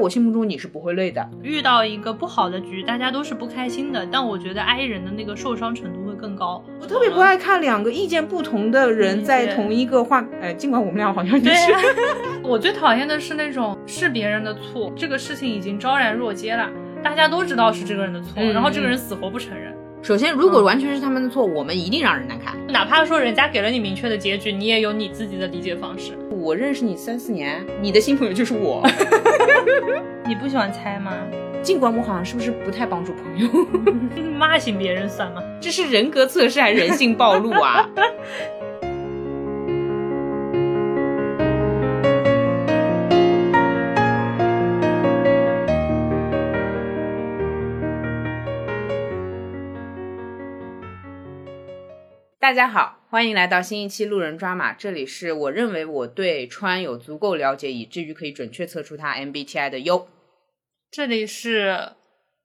我心目中你是不会累的。遇到一个不好的局，大家都是不开心的，但我觉得 I 人的那个受伤程度会更高。我特别不爱看两个意见不同的人在同一个话，哎，尽管我们俩好像也是。我最讨厌的是那种是别人的错，这个事情已经昭然若揭了，大家都知道是这个人的错，然后这个人死活不承认。首先，如果完全是他们的错，我们一定让人难看。哪怕说人家给了你明确的结局，你也有你自己的理解方式。我认识你三四年，你的新朋友就是我。你不喜欢猜吗？尽管我好像是不是不太帮助朋友？骂醒别人算吗？这是人格测试还是人性暴露啊？大家好，欢迎来到新一期路人抓马。这里是我认为我对川有足够了解，以至于可以准确测出他 MBTI 的优。这里是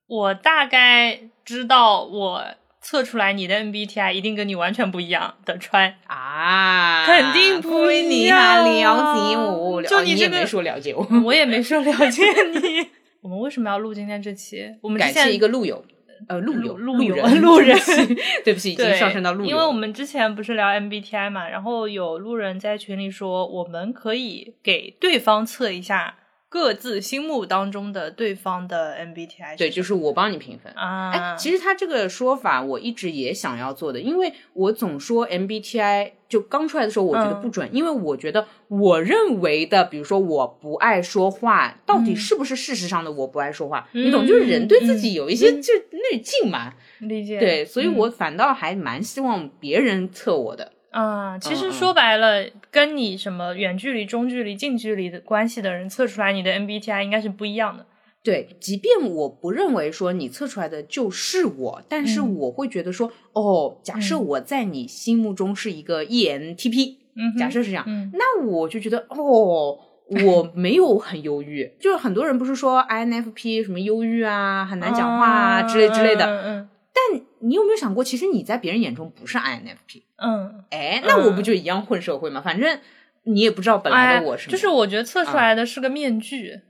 我大概知道我测出来你的 MBTI 一定跟你完全不一样的川啊，肯定不一样。你了解我，就你也没说了解我，我也没说了解 你。我们为什么要录今天这期？我们感谢一个路友。呃，路友，路友，路人，对不起，已经上升到路人。因为我们之前不是聊 MBTI 嘛，然后有路人在群里说，我们可以给对方测一下。各自心目当中的对方的 MBTI，对，就是我帮你评分啊。哎，其实他这个说法我一直也想要做的，因为我总说 MBTI 就刚出来的时候我觉得不准，因为我觉得我认为的，比如说我不爱说话，到底是不是事实上的我不爱说话？你懂，就是人对自己有一些就滤镜嘛。理解。对，所以我反倒还蛮希望别人测我的。啊，其实说白了，跟你什么远距离、中距离、近距离的关系的人测出来你的 MBTI 应该是不一样的。对，即便我不认为说你测出来的就是我，但是我会觉得说，哦，假设我在你心目中是一个 ENTP，嗯，假设是这样，那我就觉得，哦，我没有很忧郁。就是很多人不是说 INFP 什么忧郁啊，很难讲话啊之类之类的，嗯。但你有没有想过，其实你在别人眼中不是 INFP？嗯，哎，那我不就一样混社会吗？反正你也不知道本来的我是。就是我觉得测出来的是个面具，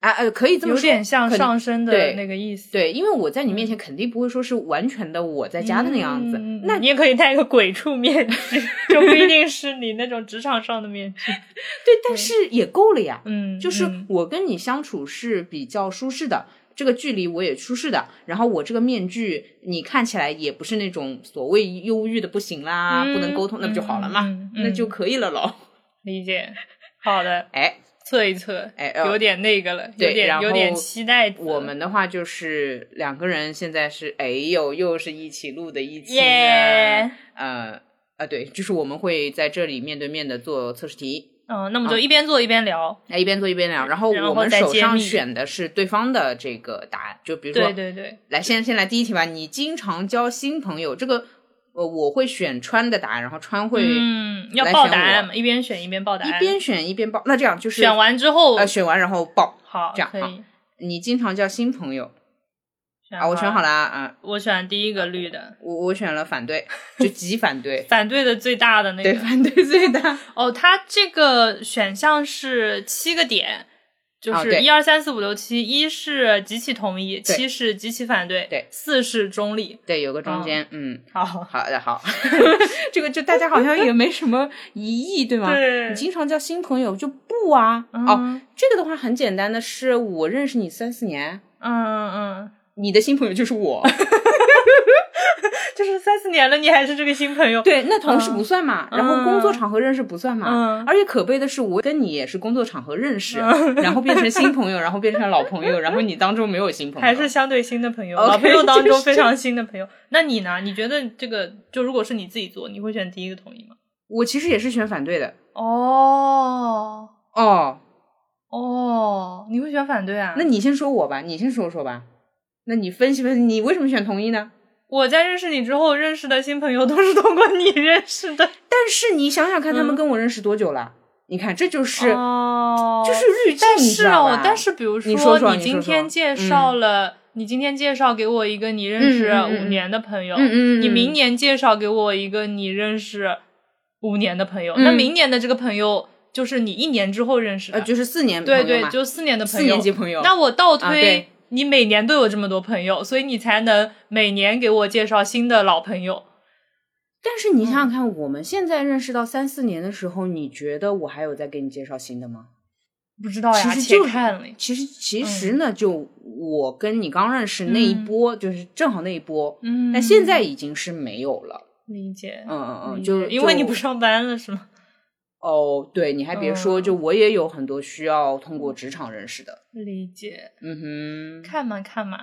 啊呃，可以这么说，有点像上升的那个意思。对，因为我在你面前肯定不会说是完全的我在家的那样子。那你也可以戴一个鬼畜面具，就不一定是你那种职场上的面具。对，但是也够了呀。嗯，就是我跟你相处是比较舒适的。这个距离我也舒适的，然后我这个面具你看起来也不是那种所谓忧郁的不行啦，不能沟通，那不就好了嘛？那就可以了喽。理解，好的，哎，测一测，哎，有点那个了，有点有点期待。我们的话就是两个人现在是，哎呦，又是一起录的一期，呃啊，对，就是我们会在这里面对面的做测试题。嗯，那么就一边做一边聊，哎，一边做一边聊，然后我们手上选的是对方的这个答案，就比如说，对对对，来，先先来第一题吧。你经常交新朋友，这个呃，我会选川的答案，然后川会嗯要报答案嘛，一边选一边报答案，一边选一边报。那这样就是选完之后，呃，选完然后报，好，这样好。你经常交新朋友。啊，我选好了啊！我选第一个绿的，我我选了反对，就极反对，反对的最大的那个，对，反对最大。哦，它这个选项是七个点，就是一二三四五六七，一是极其同意，七是极其反对，对，四是中立，对，有个中间，嗯，好好的好，这个就大家好像也没什么疑义，对吗？对，你经常叫新朋友就不啊？哦，这个的话很简单的是，我认识你三四年，嗯嗯嗯。你的新朋友就是我，就是三四年了，你还是这个新朋友。对，那同事不算嘛，然后工作场合认识不算嘛。嗯。而且可悲的是，我跟你也是工作场合认识，然后变成新朋友，然后变成老朋友，然后你当中没有新朋友，还是相对新的朋友，老朋友当中非常新的朋友。那你呢？你觉得这个就如果是你自己做，你会选第一个同意吗？我其实也是选反对的。哦哦哦，你会选反对啊？那你先说我吧，你先说说吧。那你分析分析，你为什么选同意呢？我在认识你之后认识的新朋友都是通过你认识的。但是你想想看，他们跟我认识多久了？你看，这就是就是滤镜，但是哦但是比如说，你今天介绍了，你今天介绍给我一个你认识五年的朋友，你明年介绍给我一个你认识五年的朋友，那明年的这个朋友就是你一年之后认识的，呃，就是四年对对，就四年的朋友，四年级朋友。那我倒推，你每年都有这么多朋友，所以你才能每年给我介绍新的老朋友。但是你想想看，我们现在认识到三四年的时候，你觉得我还有在给你介绍新的吗？不知道呀，其实就看了。其实其实呢，就我跟你刚认识那一波，就是正好那一波，嗯，但现在已经是没有了。理解，嗯嗯嗯，就是因为你不上班了是吗？哦，对，你还别说，嗯。就我也有很多需要通过职场认识的。理解，嗯哼，看嘛看嘛，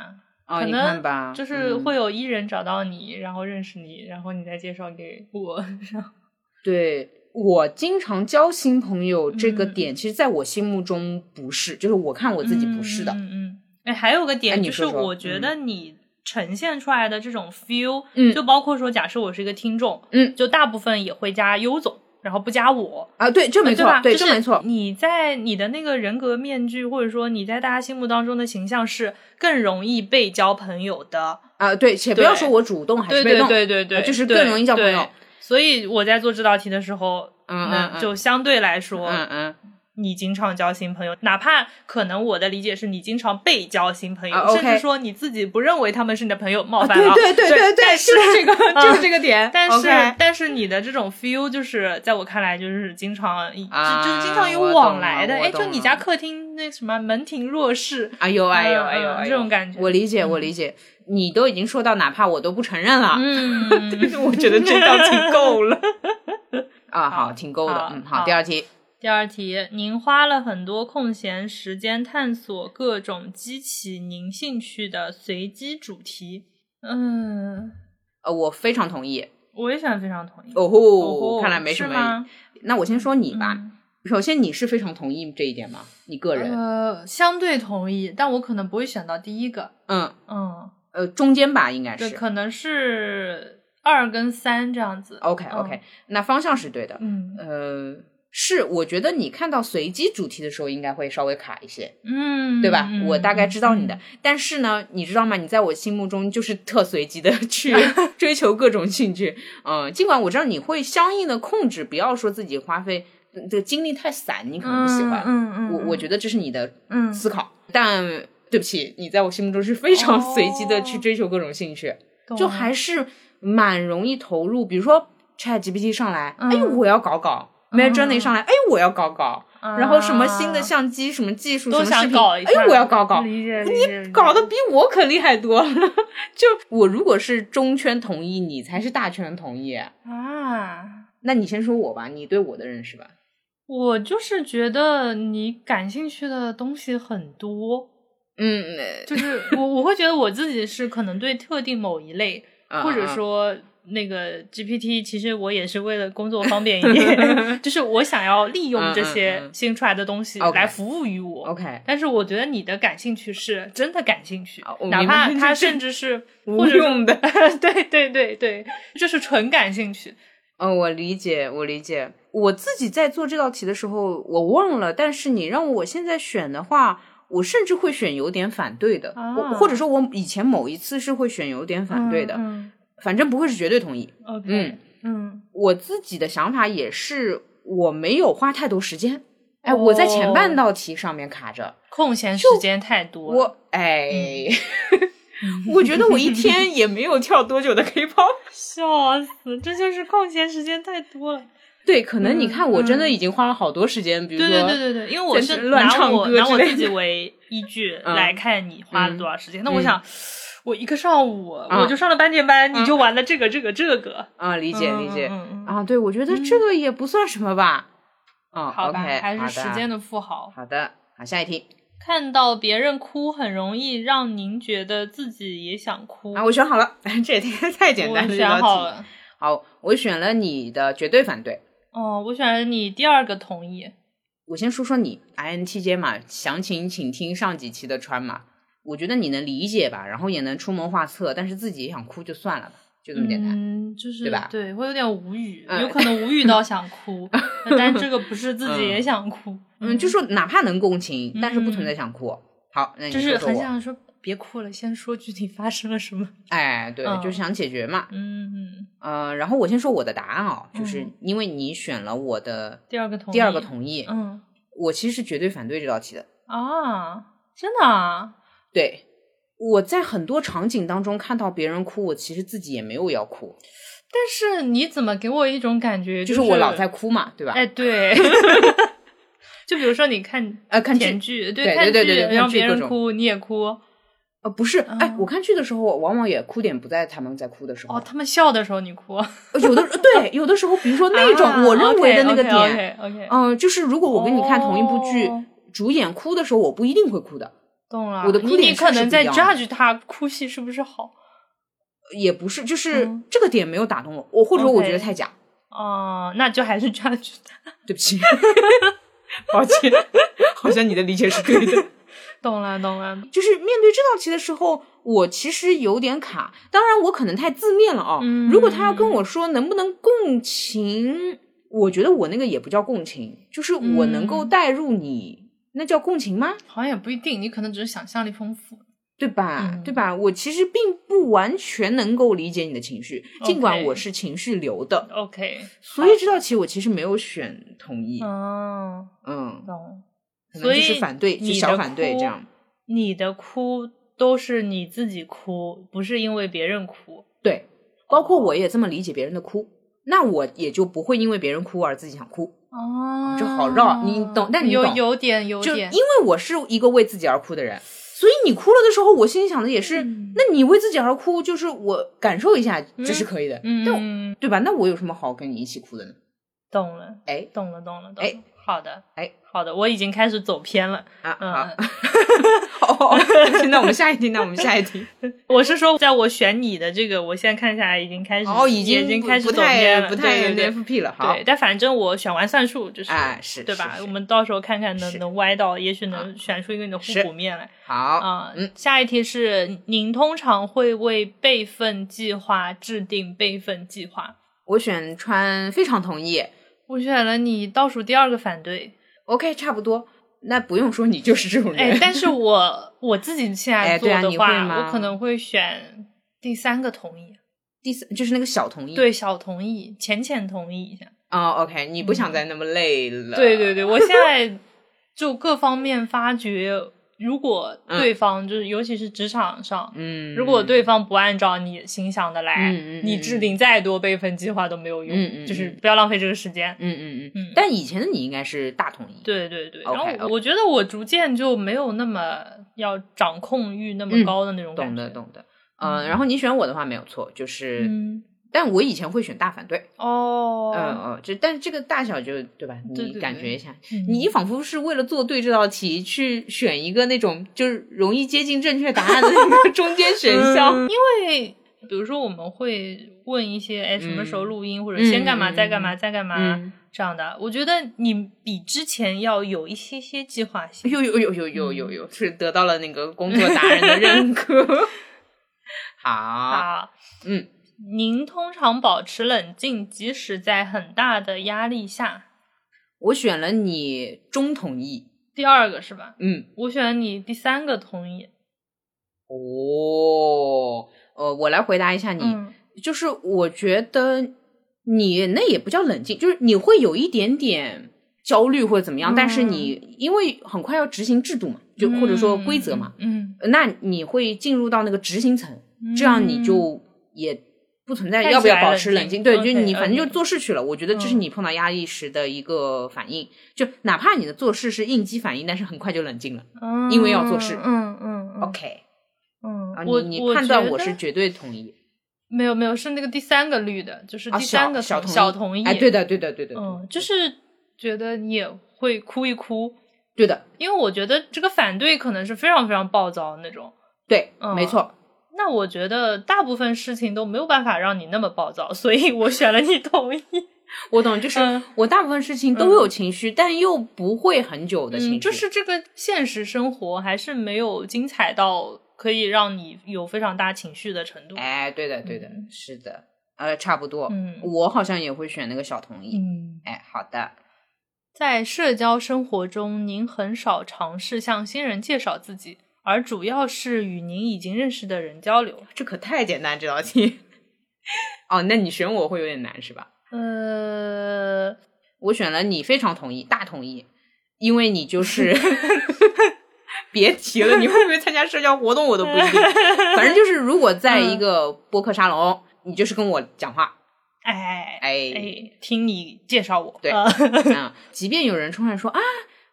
啊，你看吧，就是嗯。会有艺人找到你，然后认识你，然后你再介绍给我。对我经常交新朋友这个。嗯点，其实在我心目中不是，就是我看我自己不是的。嗯嗯嗯，哎，还有个哎点就是，我觉得你呈现出来的这种 feel，嗯。就包括说，假设我是一个听众，嗯，就大部分也会加优总，然后不加我。啊，对，这没错，吧？对，就是这没错。你在你的那个人格面具，或者说你在大家心目当中的形象是更容易被交朋友的。啊，对，且不要说我主动还是被动，对对对，啊就是更容易交朋友。所以我在做这道题的时候，嗯嗯嗯就相对来说，嗯嗯，你经常交新朋友，哪怕可能我的理解是你经常被交新朋友，甚至说你自己不认为他们是你的朋友，冒犯对了。对对对对，但是 就是这个，就是嗯这个点。但是但是你的这种 feel 就是在我看来就是经常，就啊就是经常有往来的。哎，就你家客厅那什么门庭若市，哎呦哎呦嗯哎呦这种感觉我理解，我理解。你都已经说到，哪怕我都不承认了，嗯，我觉得这道题够了。啊，好好，挺够的。嗯，好，好第二题。第二题，您花了很多空闲时间探索各种激起您兴趣的随机主题。嗯，呃，我非常同意。我也想非常同意。哦吼，哦吼看来没什么。那我先说你吧。嗯首先，你是非常同意这一点吗？你个人？呃，相对同意，但我可能不会选到第一个。嗯，嗯，呃，中间吧，应该对，是。可能是二跟三这样子。OK OK，、那方向是对的。嗯呃，是，我觉得你看到随机主题的时候，应该会稍微卡一些，嗯，对吧？嗯我大概知道你的，嗯但是呢，你知道吗？你在我心目中就是特随机的去 追求各种兴趣。嗯、尽管我知道你会相应的控制，不要说自己花费呃这个精力太散，你可能不喜欢。嗯嗯，我我觉得这是你的嗯思考，但对不起，你在我心目中是非常随机的去哦追求各种兴趣，就还是蛮容易投入。比如说 Chat GPT 上来，哎，嗯我要搞搞。Mid Journey 上来，哎，我要搞搞，然后什么新的相机、什么技术、啊都什么视频，想搞一下哎，我要搞搞，理解理解，理解搞得比我可厉害多了。就我如果是中圈同意，你才是大圈同意。啊。那你先说我吧，你对我的认识吧。我就是觉得你感兴趣的东西很多，嗯，呃就是我我会觉得我自己是可能对特定某一类，嗯或者嗯说那个 GPT，其实我也是为了工作方便一点，就是我想要利用这嗯些嗯新出来的东西来服务于我。OK，但是我觉得你的感兴趣是真的感兴趣哦，哪怕它甚至是 无用的。对对对对，就是纯感兴趣。嗯，我理解，我理解。我自己在做这道题的时候，我忘了，但是你让我现在选的话，我甚至会选有点反对的，啊我或者说我以前某一次是会选有点反对的，嗯反正不会是绝对同意。嗯，OK，嗯嗯我自己的想法也是，我没有花太多时间。哎，我在前半哦道题上面卡着，空闲时间太多了。我哎，我觉得我一天也没有跳多久的 K-pop。笑死，这就是空闲时间太多了。对，可能你嗯看，我真的嗯已经花了好多时间，比如对说，对对对对，因为我是乱拿唱歌我拿我自己为依据 嗯来看你花了多少时间。那我嗯想，我一个上午啊我就上了半天班，你就玩了这个这个这个。啊，理解理解。啊，对，我觉得这个也不算什么吧。嗯，好吧还是时间的富豪。好的，好，下一题看到别人哭，很容易让您觉得自己也想哭。啊，我选好了，这也太太简单了，我选。好了。好，我选了你的绝对反对。哦，我选了你第二个同意。我先说说你 INTJ 嘛，详情请听上几期的川嘛。我觉得你能理解吧，然后也能出谋划策，但是自己也想哭就算了吧，就这么简单。嗯，就是对吧对，会有点无语，嗯有可能无语到想哭，但这个不是自己也想哭，嗯，就说哪怕能共情，但是不存在嗯想哭。好，那你就是说说我。很想说别哭了，先说具体发生了什么。哎，对，嗯就是想解决嘛。嗯嗯，呃，然后我先说我的答案啊，就是嗯因为你选了我的第二个同意，第二个同意，嗯我其实是绝对反对这道题的。啊，真的啊，对，我在很多场景当中看到别人哭，我其实自己也没有要哭，但是你怎么给我一种感觉，就是是我老在哭嘛，对吧？哎，对。就比如说，你看呃，看甜剧，对对对对对让别人哭，你也哭。呃，不是，哎嗯，我看剧的时候，往往也哭点不在他们在哭的时候，哦，他们笑的时候你哭，呃有的对，有的时候，比如说那种我认为的那个点嗯、就是如果我跟你看同一部剧，哦主演哭的时候，我不一定会哭的，懂了。我的哭你可能在 judge 他哭戏是不是好？也不是，就是嗯这个点没有打动我，我或者说我觉得太假，哦，那就还是 judge 他。对不起，抱歉，好像你的理解是对的。懂了懂了，就是面对这道题的时候，我其实有点卡。当然，我可能太字面了啊。嗯如果他要跟我说能不能共情，我觉得我那个也不叫共情，就是我能够嗯带入你，那叫共情吗？好像也不一定，你可能只是想象力丰富。对吧？嗯对吧？我其实并不完全能够理解你的情绪，尽管我是情绪流的。OK，所以这道题我其实没有选同意，哦，嗯，懂。可能就所以是反对，就小反对这样。你的哭都是你自己哭，不是因为别人哭。对，包括我也这么理解别人的哭，那我也就不会因为别人哭而自己想哭，哦。这好绕你懂但你懂。有有点有点。就因为我是一个为自己而哭的人，所以你哭了的时候，我心里想的也是，嗯。那你为自己而哭，就是我感受一下，这是可以的，嗯，对吧？那我有什么好跟你一起哭的呢？懂了，哎。懂了，懂了，懂了。哎，好的，哎，好的，我已经开始走偏了。啊，嗯好，哦，那我们下一题，那我们下一题，我是说，在我选你的这个，我现在看下来已经开始，哦，已经已经经开始走偏不太对对 NFP 了，好对，，但反正我选完算数就是，哎是对吧？我们到时候看看能是能歪到，也许能选出一个你的互是补面来好，啊。嗯，下一题是，您通常会为备份计划制定备份计划。我选川非常同意我选了你倒数第二个反对，，OK，差不多，那不用说你就是这种人，哎，但是我我自己现在做的话，我可能会选第三个同意，第三就是那个小同意，对，小同意，浅浅同意一下。哦，OK，你不想再那么累了，对对对，我现在就各方面发觉，如果对方、就是尤其是职场上，嗯，如果对方不按照你心想的来，嗯嗯嗯你制定再多备份计划都没有用，嗯嗯就是嗯不要浪费这个时间。嗯嗯嗯。嗯。但以前的你应该是大统一，对对对。然后我觉得我逐渐就没有那么要掌控欲那么嗯高的那种感觉。懂的懂的，嗯，然后你选我的话没有错，就是，嗯，但我以前会选大反对，哦，嗯嗯，这但是这个大小就对吧？你感觉一下，嗯你仿佛是为了做对这道题去选一个那种就是容易接近正确答案的一个中间选项，因为比如说我们会问一些，哎，什么时候录音，或者嗯先干嘛，嗯再干嘛，再干嘛、嗯这样的。我觉得你比之前要有一些些计划性。有有有有有有有，是得到了那个工作达人的认可。好，啊，嗯，您通常保持冷静，即使在很大的压力下。我选了你中同意，第二个是吧？嗯，我选你第三个同意。哦，呃，我来回答一下你，嗯就是我觉得你那也不叫冷静，就是你会有一点点焦虑或者怎么样，嗯但是你因为很快要执行制度嘛，就或者说规则嘛，嗯，那你会进入到那个执行层，这样你就也不存在要不要保持冷静，对，就你反正就做事去了。我觉得这是嗯你碰到压力时的一个反应，就哪怕你的做事是应激反应，但是很快就冷静了。嗯因为要做事嗯嗯嗯 OK，嗯啊，，我你你判断我是绝对同意。没有没有，是那个第三个绿的，就是啊，第三个小同小同意。哎，对的，对的，对的，嗯，就是觉得你也会哭一哭，对的，因为我觉得这个反对可能是非常非常暴躁的那种。对，嗯没错。那我觉得大部分事情都没有办法让你那么暴躁，所以我选了你同意。我懂，就是嗯我大部分事情都有情绪，但又不会很久的情绪。嗯，就是这个现实生活还是没有精彩到可以让你有非常大情绪的程度。哎，对的，对的，嗯是的，呃，差不多。嗯我好像也会选那个小同意。嗯，哎，好的。在社交生活中，您很少尝试向新人介绍自己。而主要是与您已经认识的人交流。这可太简单，这道题。哦，那你选我会有点难是吧？呃，我选了你，非常同意，大同意，因为你就是。别提了，你会不会参加社交活动我都不一定。反正就是，如果在一个播客沙龙，你就是跟我讲话，哎哎哎，听你介绍我。对，呃嗯，即便有人冲上来说啊，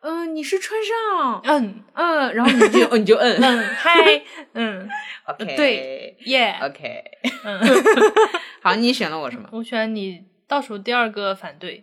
嗯、你是川上，嗯嗯，然后你就 哦你就嗯嗯，嗨，嗯，OK，对耶，，OK，嗯，好，你选了我什么？我选你倒数第二个反对。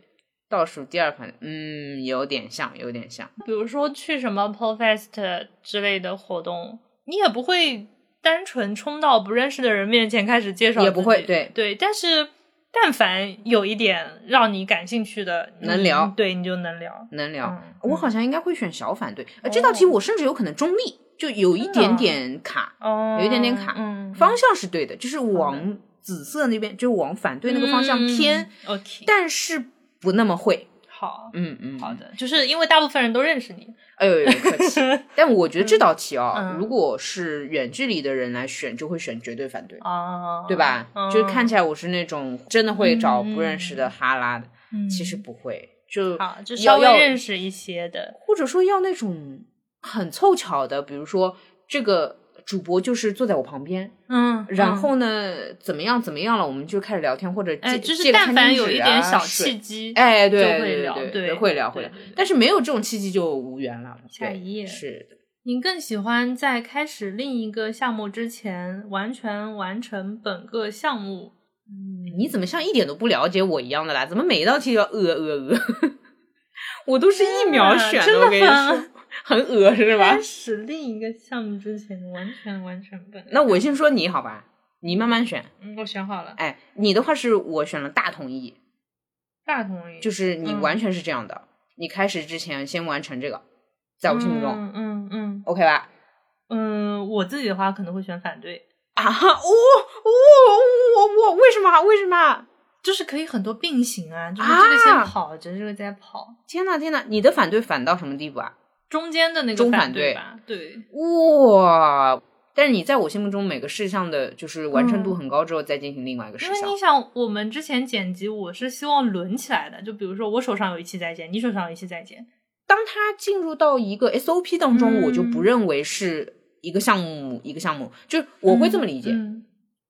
倒数第二盘，嗯，有点像，有点像。比如说去什么 Polfest 之类的活动，你也不会单纯冲到不认识的人面前开始介绍，也不会对对。但是但凡有一点让你感兴趣的，能聊对你就能聊。能聊，嗯我好像应该会选小反对。呃，这道题我甚至有可能中立，就有一点点卡，哦，有一点点卡。嗯，方向是对的，就是往紫色那边，就往反对那个方向偏，嗯 OK，但是不那么会。好。嗯嗯，好的，就是因为大部分人都认识你，哎呦呦，客气。但我觉得这道题啊、嗯。如果是远距离的人来选，就会选绝对反对，啊，对吧？嗯。就是看起来我是那种真的会找不认识的哈拉的，嗯。其实不会，就好，就要稍微要认识一些的，或者说要那种很凑巧的，比如说这个主播就是坐在我旁边，嗯，然后呢怎么样怎么样了，我们就开始聊天，或者借、哎，就是但凡有一点小契机，哎，对就会对聊对对对，会聊会聊但是没有这种契机就无缘了。下一页是的，您更喜欢在开始另一个项目之前完全完成本个项目？嗯，你怎么像一点都不了解我一样的啦？怎么每一道题都要呃呃呃？我都是一秒选真的我跟你吗说，很恶是吧开？始另一个项目之前完全完成本个。那我先说你好吧，你慢慢选。嗯，我选好了，哎，你的话是我选了大同意，大同意，就是你嗯完全是这样的，你开始之前先完成这个，在我心目中、嗯嗯嗯 OK 吧？嗯，我自己的话可能会选反对，啊，哦哦我我为什么为什么？就是可以很多并行啊，就是这个先啊跑着，这个再跑，天呐天呐，你的反对反到什么地步啊？中间的那个中反对对吧？对，哇！但是你在我心目中每个事项的就是完成度很高之后，再进行另外一个事项因为你。想，我们之前剪辑，我是希望轮起来的，就比如说我手上有一期在剪，你手上有一期在剪，当它进入到一个 SOP 当中，嗯我就不认为是一个项目一个项目，就是我会这么理解。嗯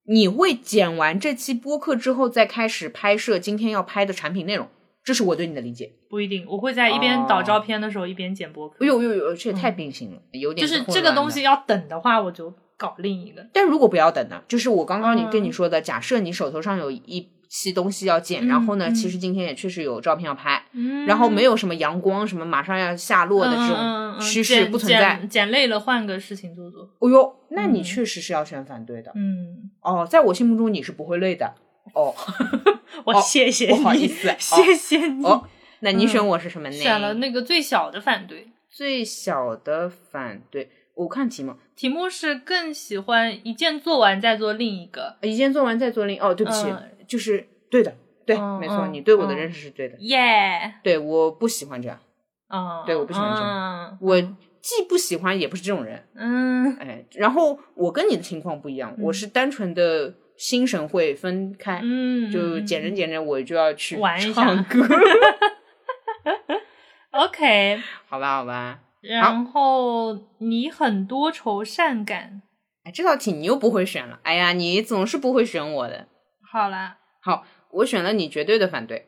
你会剪完这期播客之后，再开始拍摄今天要拍的产品内容，这是我对你的理解。不一定，我会在一边导照片的时候一边剪播客。哎呦呦呦，这也太并行了，有点嗯就是这个东西。要等的话，我就搞另一个。但如果不要等呢？就是我刚刚你嗯跟你说的，假设你手头上有一期东西要剪，嗯然后呢，嗯其实今天也确实有照片要拍，嗯然后没有什么阳光什么马上要下落的这种趋势不存在。剪剪累了换个事情做做。哦呦，那你嗯确实是要选反对的。嗯，哦，在我心目中你是不会累的。哦 我哦谢谢你，不好意思哦谢谢你。哦，那你选我是什么呢？选了那个最小的反对。最小的反对。我看题目，题目是更喜欢一件做完再做另一个。一件做完再做另哦，对不起，嗯就是对的，对，嗯没错，嗯你对我的嗯认识是对的。耶，对，我不喜欢这样，嗯，对我不喜欢这样我既不喜欢，也不是这种人。嗯哎，然后我跟你的情况不一样，我是单纯的心神会分开，嗯，就捡着捡着我就要去玩唱歌，OK，好吧，好吧。然后你很多愁善感。哎，这道题你又不会选了，哎呀，你总是不会选我的。好啦，好，我选了你绝对的反对，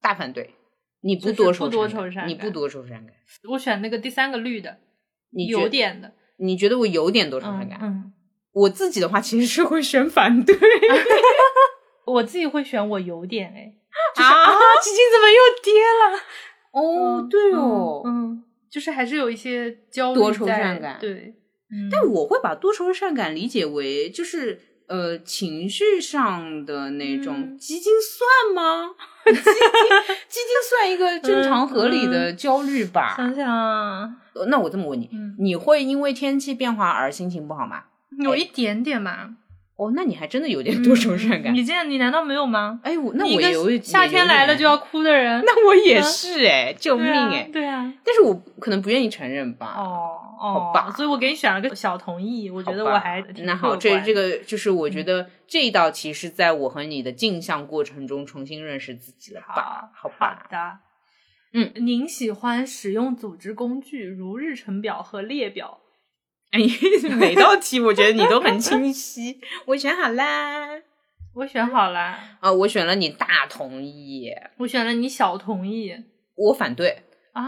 大反对，你不多愁善感。愁善感。你不多愁善感，我选那个第三个绿的，你有点的，你觉得我有点多愁善感？嗯嗯，我自己的话其实是会选反对 我自己会选我有点哎，啊，基金怎么又跌了？哦，嗯对哦，嗯，嗯就是还是有一些焦虑多愁在善感对，嗯但我会把多愁善感理解为就是呃情绪上的那种嗯基金算吗？基金基金算一个正常合理的焦虑吧？想想那我这么问你，嗯你会因为天气变化而心情不好吗？有一点点吧，哦，那你还真的有点多愁善感。你这样，你难道没有吗？哎，我那我一个我有夏天来了就要，哭的人，那我也嗯是哎，救命哎！对啊，但是我可能不愿意承认吧。哦好吧哦，所以我给你选了个小同意，我觉得我还挺那好，这这个就是我嗯觉得这一道题是在我和你的镜像过程中重新认识自己了吧？好吧，好的，嗯，您喜欢使用组织工具如日程表和列表？哎，每道题我觉得你都很清晰。我选好啦，我选好啦，啊，我选了你大同意，我选了你小同意我反对。啊，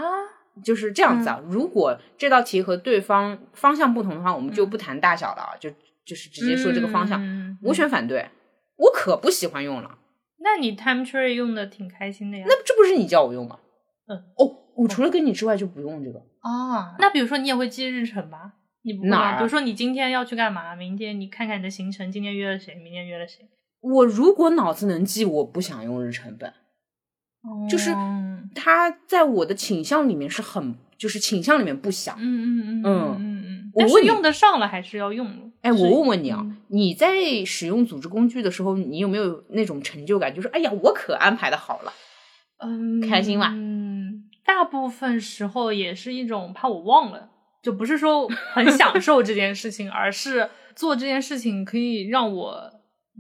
就是这样子啊，如果这道题和对方方向不同的话，我们就不谈大小了啊，就就是直接说这个方向。嗯我选反对，我可不喜欢用了。那你 time tree 用的挺开心的呀。那这不是你叫我用吗？嗯，哦，我除了跟你之外就不用这个。啊，那比如说你也会记日程吧？你不？哪儿啊比如说你今天要去干嘛？明天你看看你的行程，今天约了谁？明天约了谁？我如果脑子能记，我不想用日程本。就是嗯它在我的倾向里面是很，就是倾向里面不想。嗯嗯嗯嗯嗯嗯，但是你用得上了还是要用的。哎，是我问问你啊，嗯你在使用组织工具的时候，你有没有那种成就感？就是哎呀，我可安排的好了。嗯，开心吗嗯，大部分时候也是一种怕我忘了，就不是说很享受这件事情，而是做这件事情可以让我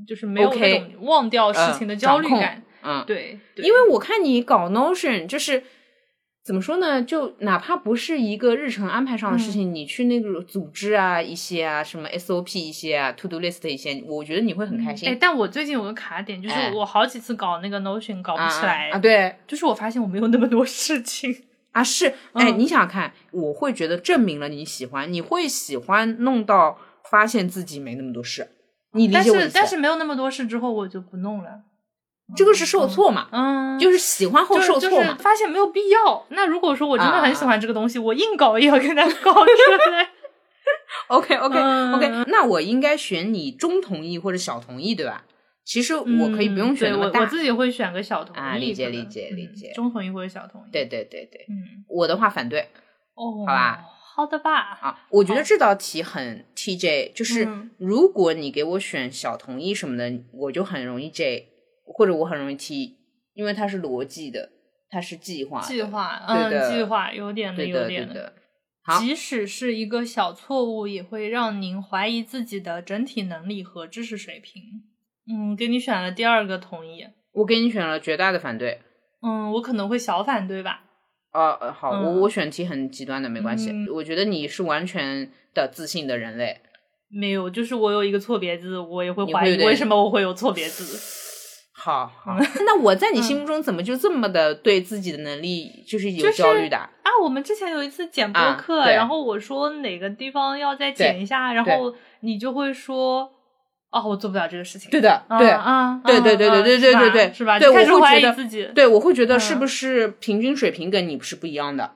就是没有那种忘掉事情的焦虑感。嗯，对，对因为我看你搞 Notion，就是怎么说呢？就哪怕不是一个日程安排上的事情，你去那个组织啊一些啊，什么 SOP 一些啊，To Do List 一些，我觉得你会很开心。哎，但我最近有个卡点，就是哎我好几次搞那个 Notion 搞不啊起来，啊，对就是我发现我没有那么多事情。啊，是哎，嗯你想想看，我会觉得证明了你喜欢，你会喜欢弄到发现自己没那么多事，你理但解我的意思？是但是没有那么多事之后，我就不弄了。这个是受挫嘛，嗯，就是喜欢后受就挫嘛。是发现没有必要。那如果说我真的很喜欢这个东西，我硬搞也要跟他搞出来。OK OK 嗯 OK，那我应该选你中同意或者小同意，对吧？其实我可以不用选我那么大。我自己会选个小同意，啊理解理解嗯理解中同意或者小同意。对对对对，嗯，我的话反对哦，好吧，好的吧，啊。我觉得这道题很 TJ，就是嗯如果你给我选小同意什么的，我就很容易 J，或者我很容易 T，因为它是逻辑的，它是计划，计划，嗯，计划有点的，有点的。即使是一个小错误，也会让您怀疑自己的整体能力和知识水平。嗯，给你选了第二个同意。我给你选了绝大的反对。嗯，我可能会小反对吧。啊、呃，好，我嗯我选题很极端的，没关系。嗯我觉得你是完全的自信的人类。没有，就是我有一个错别字，我也会怀疑为什么我会有错别字。好好，那我在你心目中怎么就这么的对自己的能力就是有焦虑的啊？啊，我们之前有一次剪播啊课，然后我说哪个地方要再剪一下，然后你就会说，哦，我做不了这个事情。对的，啊对。啊，对对对对对对对对是吧？对我会觉得疑自己。对，我会觉得是嗯不是平均水平跟你是不一样的？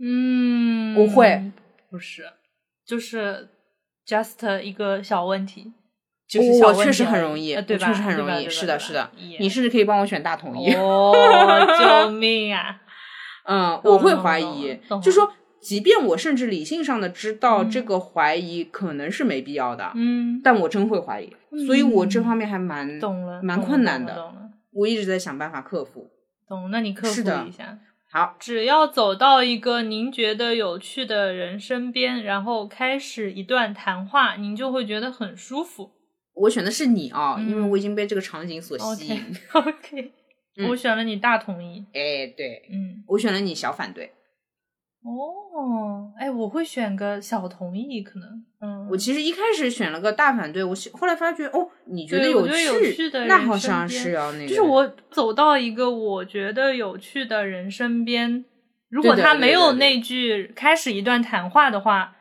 嗯，不会，不是，就是 just 一个小问题，就是我确实很容易，呃对吧？确实很容易。是的，是的，你甚至可以帮我选大统一。哦，救命啊！嗯，我会怀疑，就说，即便我甚至理性上的知道嗯这个怀疑可能是没必要的，嗯，但我真会怀疑，所以我这方面还蛮懂了，蛮困难的。懂了懂了，我一直在想办法克服。懂。那你克服一下。好，只要走到一个您觉得有趣的人身边，然后开始一段谈话，您就会觉得很舒服。我选的是你啊、嗯因为我已经被这个场景所吸引。OK，嗯我选了你大同意。哎，对，嗯，我选了你小反对。哦，哎，我会选个小同意，可能。嗯，我其实一开始选了个大反对，我喜后来发觉哦，你觉得有有趣的那人身好像是要那个，就是我走到一个我觉得有趣的人身边，如果他没有那句开始一段谈话的话，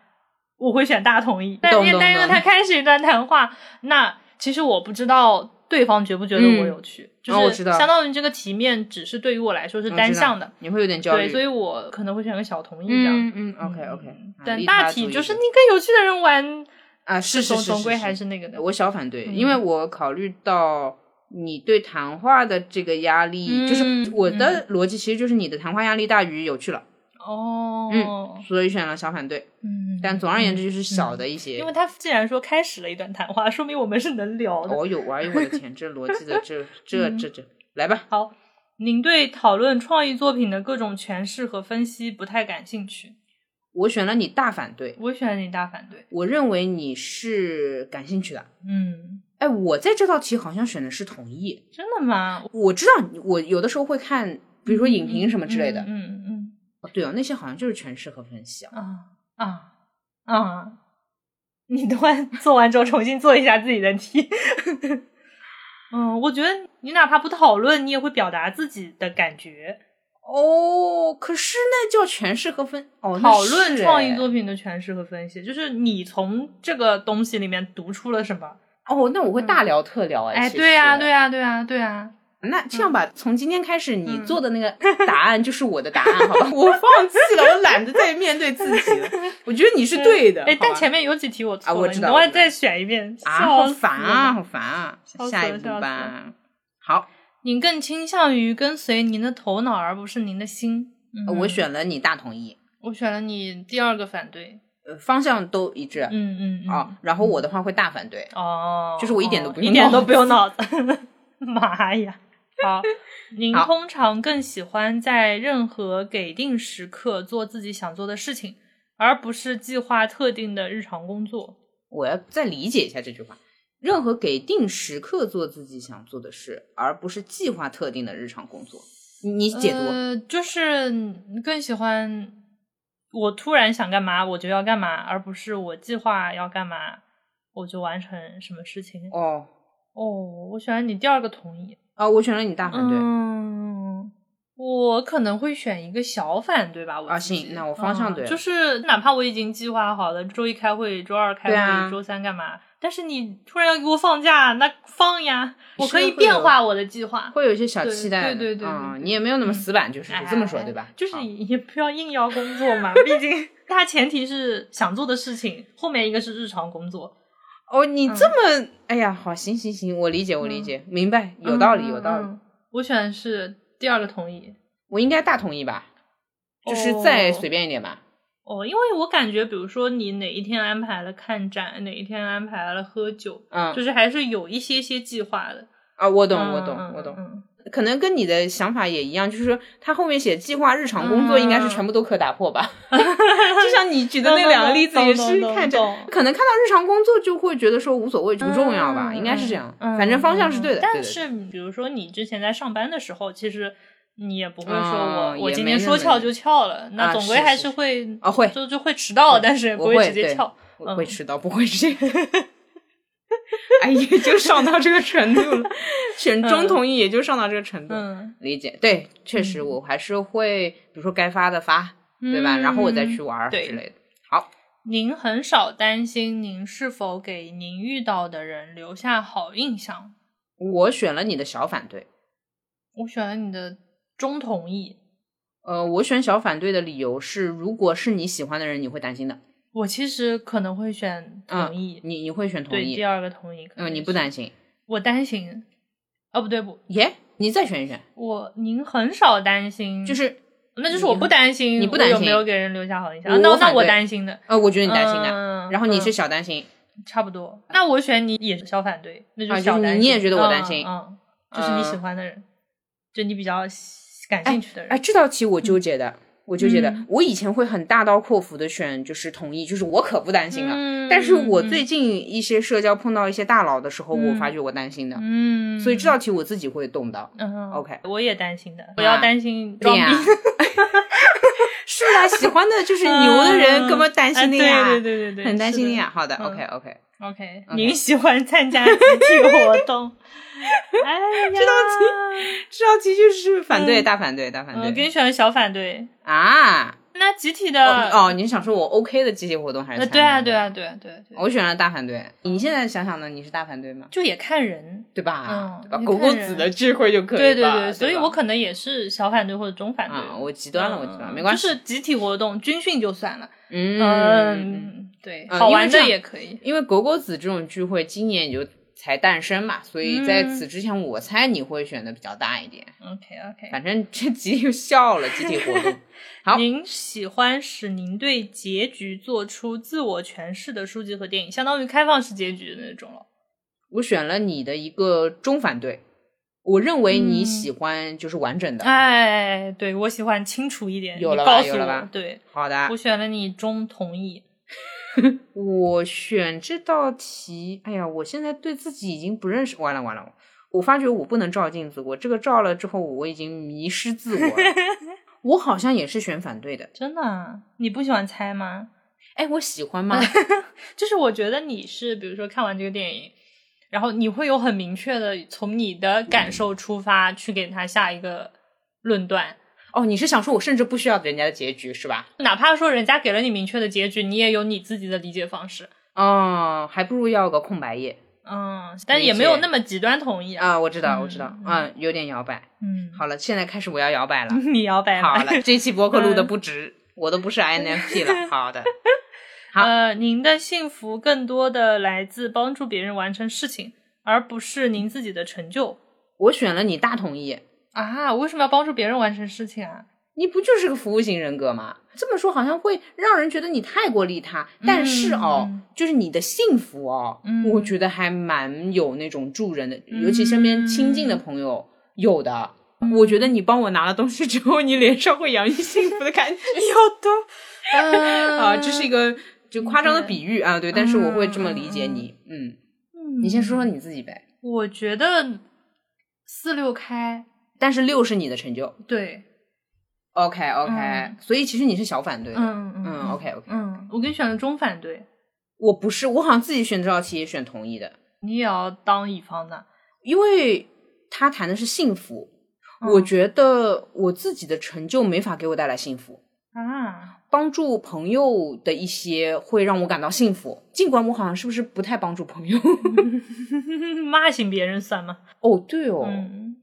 我会选大同意。但但因为他开始一段谈话，那其实我不知道对方觉不觉得我嗯有趣，就是相当于这个题面只是对于我来说是单向的。你会有点焦虑，对，所以我可能会选个小同意这样。嗯嗯，OK OK，但大体就是你你跟有趣的人玩，啊，是是总是，总归还是是那个的。我小反对，嗯因为我考虑到你对谈话的这个压力，嗯就是我的逻辑其实就是你的谈话压力大于有趣了。哦，嗯，所以选了小反对。嗯，但总而言之，就是小的一些。因为他既然说开始了一段谈话，说明我们是能聊的。哦有，我的天，这逻辑的这 这这这，来吧。好，您对讨论创意作品的各种诠释和分析不太感兴趣。我选了你大反对，我选了你大反对。我认为你是感兴趣的。嗯，哎，我在这道题好像选的是同意。真的吗？我知道，我有的时候会看，比如说影评什么之类的。嗯嗯。哦，对哦，那些好像就是诠释和分析啊啊啊！你等会 做完之后重新做一下自己的题。嗯，我觉得你哪怕不讨论，你也会表达自己的感觉。哦，可是那叫诠释和分哦，讨论创意作品的诠释和分析，就是你从这个东西里面读出了什么。哦，那我会大聊特聊哎，对呀，对呀，对呀，对呀。那这样吧，从今天开始，你做的那个答案就是我的答案，好吧？我放弃了，我懒得再面对自己了。我觉得你是对的，哎，但前面有几题我错了，我知道，我再选一遍。啊，好烦啊，好烦啊！下一步吧。好，您更倾向于跟随您的头脑，而不是您的心。我选了你大同意，我选了你第二个反对。呃，方向都一致。嗯嗯啊，然后我的话会大反对。哦，就是我一点都不一点都不用脑子。妈呀！好，您通常更喜欢在任何给定时刻做自己想做的事情，而不是计划特定的日常工作。我要再理解一下这句话：任何给定时刻做自己想做的事，而不是计划特定的日常工作。你解读？呃，就是更喜欢我突然想干嘛我就要干嘛，而不是我计划要干嘛我就完成什么事情。哦哦，我喜欢你第二个同意。啊，我选了你大反对。嗯，我可能会选一个小反对吧。我啊，行，那我方向对。就是哪怕我已经计划好了，周一开会，周二开会，周三干嘛，但是你突然要给我放假，那放呀，我可以变化我的计划，会有一些小期待。对对对，啊，你也没有那么死板，就是这么说，对吧？就是也不要硬要工作嘛，毕竟大前提是想做的事情，后面一个是日常工作。哦，你这么，哎呀，好，行行行，我理解，我理解，明白，有道理，有道理。我选的是第二个同意，我应该大同意吧？就是再随便一点吧。哦，因为我感觉，比如说你哪一天安排了看展，哪一天安排了喝酒，嗯，就是还是有一些些计划的。啊，我懂，我懂，我懂。可能跟你的想法也一样，就是说他后面写计划日常工作应该是全部都可打破吧？就像你举的那两个例子也是看着，可能看到日常工作就会觉得说无所谓，不重要吧？应该是这样，反正方向是对的。但是比如说你之前在上班的时候，其实你也不会说我我今天说翘就翘了，那总归还是会啊会就就会迟到，但是不会直接翘，会迟到不会直接。哎，也就上到这个程度了，选中同意也就上到这个程度。嗯，理解，对，确实我还是会，比如说该发的发，对吧？然后我再去玩之类的。好，您很少担心您是否给您遇到的人留下好印象。我选了你的小反对，我选了你的中同意。呃，我选小反对的理由是，如果是你喜欢的人，你会担心的。我其实可能会选同意，你你会选同意，第二个同意。嗯，你不担心？我担心。哦，不对不，耶，你再选一选。我您很少担心，就是，那就是我不担心，你不担心有没有给人留下好印象？那那我担心的。呃，我觉得你担心的，然后你是小担心，差不多。那我选你也是小反对，那就是小担心。你也觉得我担心，嗯，就是你喜欢的人，就你比较感兴趣的人。哎，这道题我纠结的。我就觉得，我以前会很大刀阔斧的选，就是同意，就是我可不担心了。但是我最近一些社交碰到一些大佬的时候，我发觉我担心的。嗯，所以这道题我自己会动的。嗯，OK，我也担心的，不要担心装逼。是啊，喜欢的就是牛的人，根本担心的呀。对对对对对，很担心的呀。好的，OK OK OK，您喜欢参加集体活动？哎呀，这道题，这道题就是反对，大反对，大反对。我给你选了小反对啊。那集体的哦，你想说我 OK 的集体活动还是？对啊，对啊，对啊，对。我选了大反对。你现在想想呢？你是大反对吗？就也看人，对吧？嗯，狗狗子的智慧就可以。对对对，所以我可能也是小反对或者中反对。我极端了，我极端，没关系。就是集体活动，军训就算了。嗯，对，好玩的也可以。因为狗狗子这种聚会，今年也就。才诞生嘛，所以在此之前，我猜你会选的比较大一点。OK OK，反正这集又笑了，集体活动。好，您喜欢使您对结局做出自我诠释的书籍和电影，相当于开放式结局的那种了。我选了你的一个中反对，我认为你喜欢就是完整的。哎，对我喜欢清楚一点，有了吧？有了吧？对，好的，我选了你中同意。我选这道题，哎呀，我现在对自己已经不认识，完了完了，我发觉我不能照镜子，我这个照了之后，我已经迷失自我了。我好像也是选反对的，真的？你不喜欢猜吗？哎，我喜欢吗？就是我觉得你是，比如说看完这个电影，然后你会有很明确的从你的感受出发去给他下一个论断。哦，你是想说我甚至不需要人家的结局是吧？哪怕说人家给了你明确的结局，你也有你自己的理解方式。哦，还不如要个空白页。嗯，但也没有那么极端同意啊。我知道，我知道，嗯，有点摇摆。嗯，好了，现在开始我要摇摆了。你摇摆。好了，这期博客录的不值，我都不是 INFP 了。好的。好，呃，您的幸福更多的来自帮助别人完成事情，而不是您自己的成就。我选了你，大同意。啊，为什么要帮助别人完成事情啊？你不就是个服务型人格吗？这么说好像会让人觉得你太过利他，但是哦，就是你的幸福哦，我觉得还蛮有那种助人的，尤其身边亲近的朋友有的。我觉得你帮我拿了东西之后，你脸上会洋溢幸福的感觉。有的 啊，这是一个就夸张的比喻啊，对，但是我会这么理解你。嗯，你先说说你自己呗。我觉得四六开。但是六是你的成就，对，OK OK，所以其实你是小反对的，嗯嗯，OK OK，嗯，我给你选了中反对，我不是，我好像自己选这道题也选同意的，你也要当乙方的，因为他谈的是幸福，我觉得我自己的成就没法给我带来幸福啊，帮助朋友的一些会让我感到幸福，尽管我好像是不是不太帮助朋友，骂醒别人算吗？哦，对哦。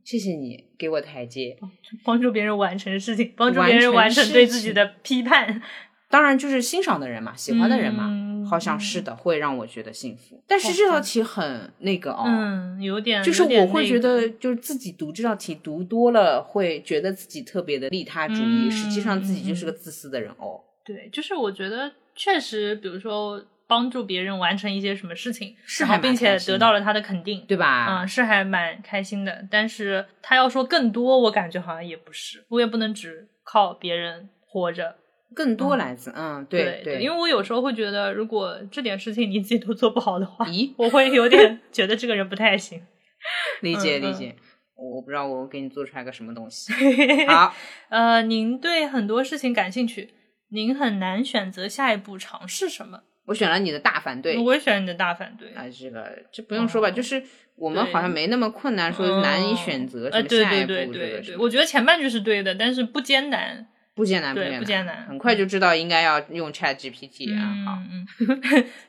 谢谢你给我台阶，帮助别人完成事情，帮助别人完成对自己的批判。当然，就是欣赏的人嘛，喜欢的人嘛，好像是的，会让我觉得幸福。但是这道题很那个哦，嗯，有点，就是我会觉得，就是自己读这道题读多了，会觉得自己特别的利他主义，实际上自己就是个自私的人哦。对，就是我觉得确实，比如说。帮助别人完成一些什么事情，是还并且得到了他的肯定，对吧？嗯，是还蛮开心的。但是他要说更多，我感觉好像也不是，我也不能只靠别人活着。更多来自，嗯，对对，因为我有时候会觉得，如果这点事情你自己都做不好的话，咦，我会有点觉得这个人不太行。理解理解，我不知道我给你做出来个什么东西。好，呃，您对很多事情感兴趣，您很难选择下一步尝试什么。我选了你的大反对，我也选你的大反对。啊，这个这不用说吧，就是我们好像没那么困难，说难以选择什么下一步。对对对对，我觉得前半句是对的，但是不艰难，不艰难，对，不艰难，很快就知道应该要用 Chat GPT 啊。好，嗯，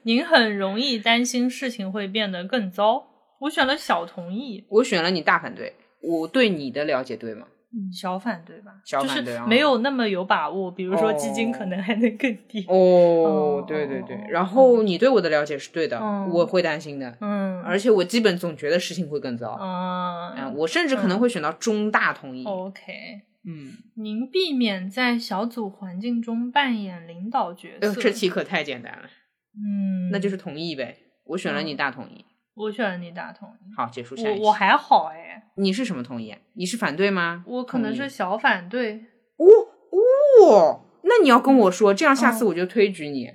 您很容易担心事情会变得更糟。我选了小同意，我选了你大反对。我对你的了解对吗？小反对吧，小反对没有那么有把握。比如说基金可能还能更低。哦，对对对。然后你对我的了解是对的，我会担心的。嗯，而且我基本总觉得事情会更糟。嗯，我甚至可能会选到中大同意。OK，嗯，您避免在小组环境中扮演领导角色。这题可太简单了。嗯，那就是同意呗。我选了你大同意。我选了你打同意。好，结束。我我还好哎。你是什么同意？你是反对吗？我可能是小反对。哦哦，那你要跟我说，这样下次我就推举你。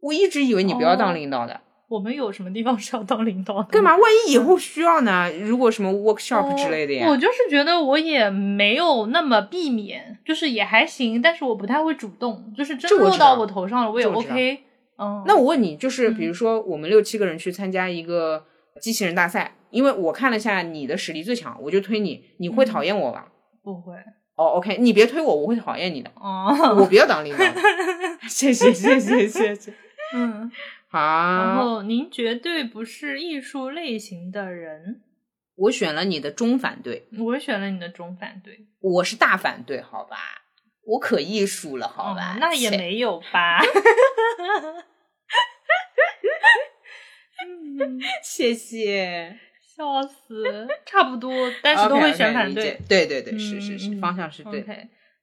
我一直以为你不要当领导的。我们有什么地方是要当领导的？干嘛？万一以后需要呢？如果什么 workshop 之类的呀？我就是觉得我也没有那么避免，就是也还行，但是我不太会主动，就是真落到我头上了，我也 OK。嗯。那我问你，就是比如说我们六七个人去参加一个机器人大赛。因为我看了下你的实力最强，我就推你。你会讨厌我吧？不会。哦，OK，你别推我，我会讨厌你的。哦，我不要当领导。谢谢谢谢谢谢。嗯，好。然后您绝对不是艺术类型的人。我选了你的中反对。我选了你的中反对。我是大反对，好吧？我可艺术了，好吧？那也没有吧。谢谢，笑死，差不多，但是都会选反对。对对对，是是是，方向是对。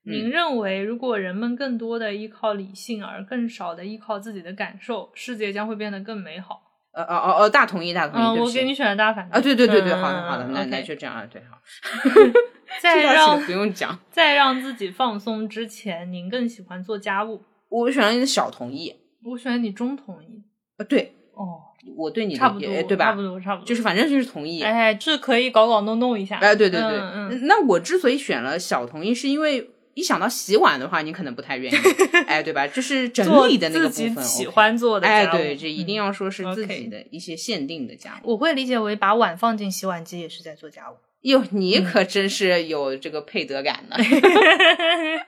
您认为，如果人们更多的依靠理性，而更少的依靠自己的感受，世界将会变得更美好？呃呃呃呃，大同意，大同意。我给你选的大反啊，对对对对，好的好的，那那就这样啊，对好。再让不用讲，在让自己放松之前，您更喜欢做家务？我选了你的小同意，我选你中同意。啊，对，哦，我对你差不多，对吧？差不多，差不多，就是反正就是同意。哎，这可以搞搞弄弄一下。哎，对对对，那我之所以选了小同意，是因为。一想到洗碗的话，你可能不太愿意，哎，对吧？就是整理的那个部分，喜欢做的，哎，对，这一定要说是自己的一些限定的家务。我会理解为把碗放进洗碗机也是在做家务。哟，你可真是有这个配得感呢。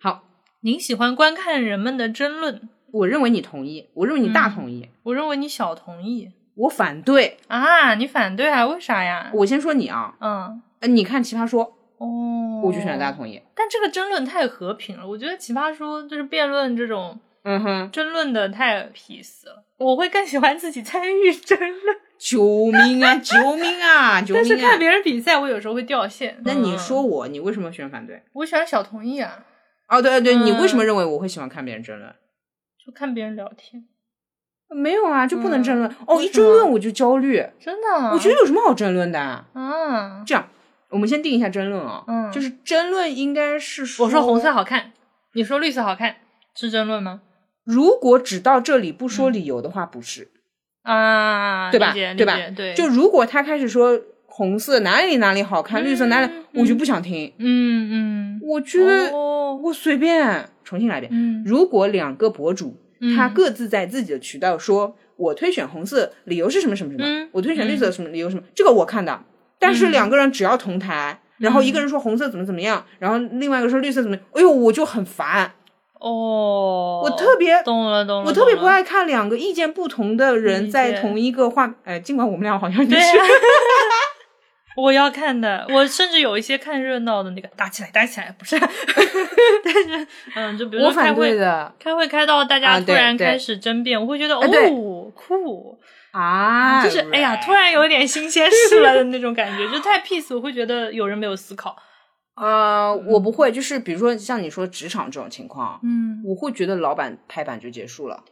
好，您喜欢观看人们的争论？我认为你同意，我认为你大同意，我认为你小同意，我反对啊！你反对啊？为啥呀？我先说你啊，嗯，你看《奇葩说》。哦，我就选大同意。但这个争论太和平了，我觉得奇葩说就是辩论这种，嗯哼，争论的太 peace 了。我会更喜欢自己参与争论。救命啊！救命啊！救命啊！但是看别人比赛，我有时候会掉线。那你说我，你为什么选反对？我选小同意啊。哦，对对，你为什么认为我会喜欢看别人争论？就看别人聊天。没有啊，就不能争论。哦，一争论我就焦虑。真的？我觉得有什么好争论的？啊，这样。我们先定一下争论啊，嗯，就是争论应该是说，我说红色好看，你说绿色好看，是争论吗？如果只到这里不说理由的话，不是啊，对吧？对吧？对，就如果他开始说红色哪里哪里好看，绿色哪里，我就不想听。嗯嗯，我觉得我随便重新来一遍。嗯，如果两个博主他各自在自己的渠道说，我推选红色理由是什么什么什么，我推选绿色什么理由什么，这个我看的。但是两个人只要同台，然后一个人说红色怎么怎么样，然后另外一个说绿色怎么，哎呦，我就很烦。哦，我特别懂了懂了，我特别不爱看两个意见不同的人在同一个画，哎，尽管我们俩好像就是。我要看的，我甚至有一些看热闹的那个打起来打起来，不是，但是嗯，就比如说开会的，开会开到大家突然开始争辩，我会觉得哦酷。啊，就是哎呀，突然有点新鲜事了的那种感觉，就太 peace，我会觉得有人没有思考。呃，我不会，就是比如说像你说职场这种情况，嗯，我会觉得老板拍板就结束了。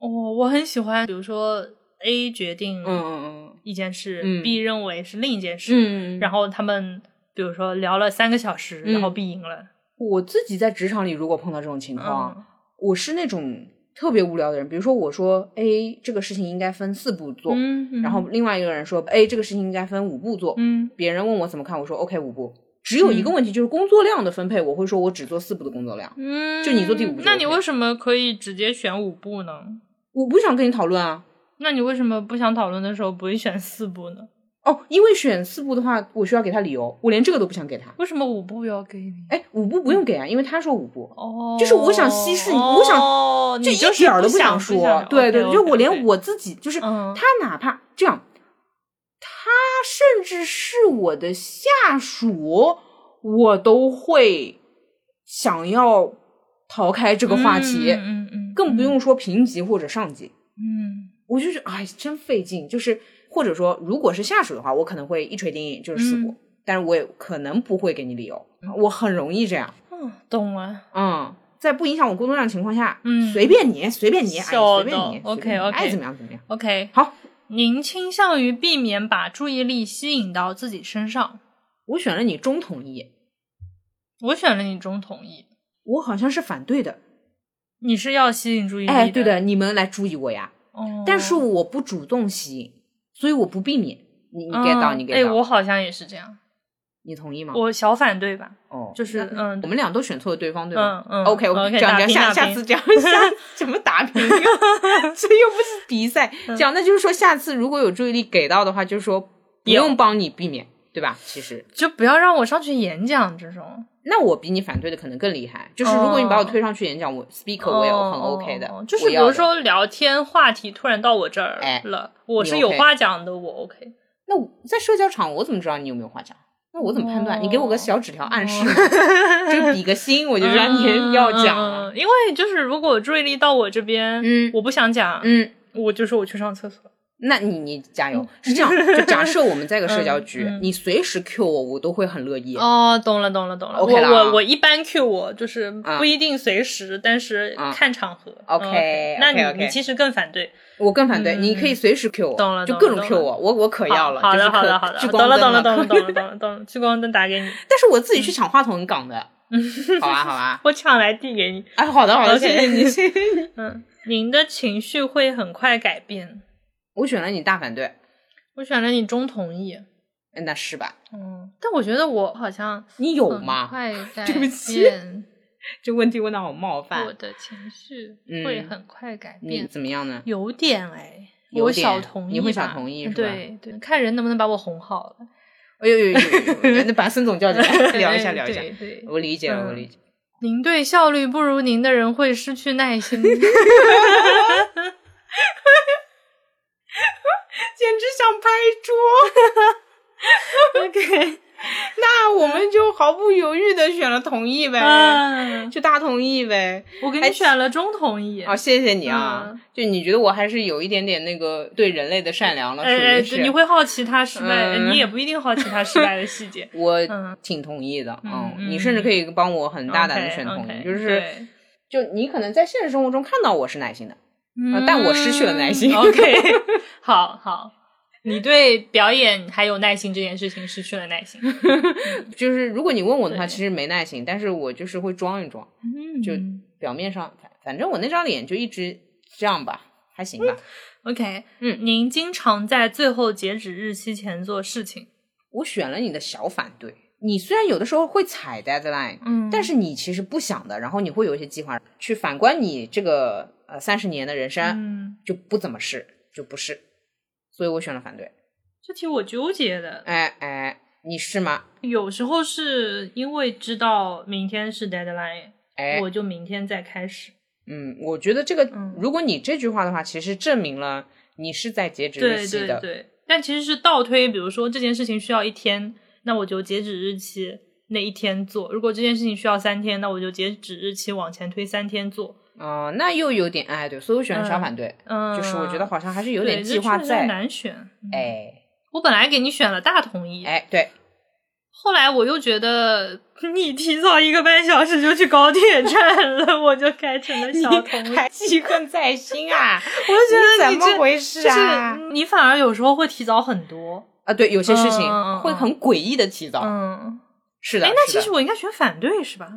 哦，我很喜欢，比如说 A 决定，嗯嗯嗯，一件事，B 认为是另一件事，嗯，然后他们比如说聊了三个小时，然后 B 赢了。我自己在职场里如果碰到这种情况，我是那种。特别无聊的人，比如说我说 A 这个事情应该分四步做，然后另外一个人说 A 这个事情应该分五步做，嗯，别人问我怎么看，我说 OK 五步，只有一个问题就是工作量的分配，我会说我只做四步的工作量，嗯，就你做第五步，那你为什么可以直接选五步呢？我不想跟你讨论啊，那你为什么不想讨论的时候不会选四部呢？哦，因为选四部的话，我需要给他理由，我连这个都不想给他。为什么五部要给你？哎，五部不用给啊，因为他说五部。哦，就是我想稀释你，我想就一点儿都不想说。对对，就我连我自己，就是他哪怕这样，他甚至是我的下属，我都会想要逃开这个话题。嗯嗯，更不用说评级或者上级。嗯，我就是哎，真费劲，就是。或者说，如果是下属的话，我可能会一锤定音，就是四步，但是我也可能不会给你理由，我很容易这样。嗯，懂了。嗯，在不影响我工作量的情况下，嗯，随便你，随便你，哎，随便你，OK OK，爱怎么样怎么样。OK，好，您倾向于避免把注意力吸引到自己身上。我选了你中同意，我选了你中同意，我好像是反对的。你是要吸引注意力？哎，对的，你们来注意我呀。哦，但是我不主动吸引。所以我不避免你，你 get 到你 get 到，哎，我好像也是这样，你同意吗？我小反对吧，哦，就是嗯，我们俩都选错了对方，对吧？嗯嗯，OK OK，这样这样，下下次这样下怎么打平？这又不是比赛，这样那就是说下次如果有注意力给到的话，就是说不用帮你避免，对吧？其实就不要让我上去演讲这种。那我比你反对的可能更厉害，就是如果你把我推上去演讲，我 speaker 我也很 OK 的。就是比如说聊天话题突然到我这儿了，我是有话讲的，我 OK。那在社交场，我怎么知道你有没有话讲？那我怎么判断？你给我个小纸条暗示，就比个心，我就知道你 要讲了。因为就是如果注意力到我这边，嗯，我不想讲，嗯，我就说我去上厕所。那你你加油，是这样，就假设我们在个社交局，你随时 Q 我，我都会很乐意。哦，懂了懂了懂了。OK 我我我一般 Q 我就是不一定随时，但是看场合。OK，那你你其实更反对，我更反对，你可以随时 Q 我，懂了，就各种 Q 我，我我可要了。好的好的好的，懂了懂了懂了懂了懂了 懂了，聚光灯打给你，但是我自己去抢话筒港的，好吧好吧，我抢来递给你。哎，好的好的，谢谢你谢谢你。嗯，您的情绪会很快改变。我选了你大反对，我选了你中同意，那是吧？嗯，但我觉得我好像你有吗？对不起，这问题问的好冒犯。我的情绪会很快改变，怎么样呢？有点哎，有小同意，你会小同意是吧？对对，看人能不能把我哄好了。哎呦呦呦，那把孙总叫进来聊一下聊一下。对，我理解了，我理解。您对效率不如您的人会失去耐心。简直想拍桌。OK，那我们就毫不犹豫的选了同意呗，就大同意呗。我给你选了中同意。好，谢谢你啊。就你觉得我还是有一点点那个对人类的善良了，是你会好奇他失败，你也不一定好奇他失败的细节。我挺同意的，嗯，你甚至可以帮我很大胆的选同意，就是就你可能在现实生活中看到我是耐心的。但我失去了耐心。OK，好好，你对表演还有耐心这件事情失去了耐心。就是如果你问我的话，其实没耐心，但是我就是会装一装，就表面上反反正我那张脸就一直这样吧，还行吧。OK，嗯，您经常在最后截止日期前做事情。我选了你的小反对。你虽然有的时候会踩 deadline，嗯，但是你其实不想的，然后你会有一些计划去反观你这个。呃，三十年的人生嗯就不怎么是，就不是，所以我选了反对。这题我纠结的。哎哎，你是吗？有时候是因为知道明天是 deadline，哎，我就明天再开始。嗯，我觉得这个，如果你这句话的话，其实证明了你是在截止日期的。对对对。但其实是倒推，比如说这件事情需要一天，那我就截止日期那一天做；如果这件事情需要三天，那我就截止日期往前推三天做。哦，那又有点哎，对，所以我选了小反对，就是我觉得好像还是有点计划在。难选，哎，我本来给你选了大同意，哎，对，后来我又觉得你提早一个半小时就去高铁站了，我就改成了小同意，还记恨在心啊！我就觉得怎么回事啊？你反而有时候会提早很多啊，对，有些事情会很诡异的提早，嗯，是的，哎，那其实我应该选反对是吧？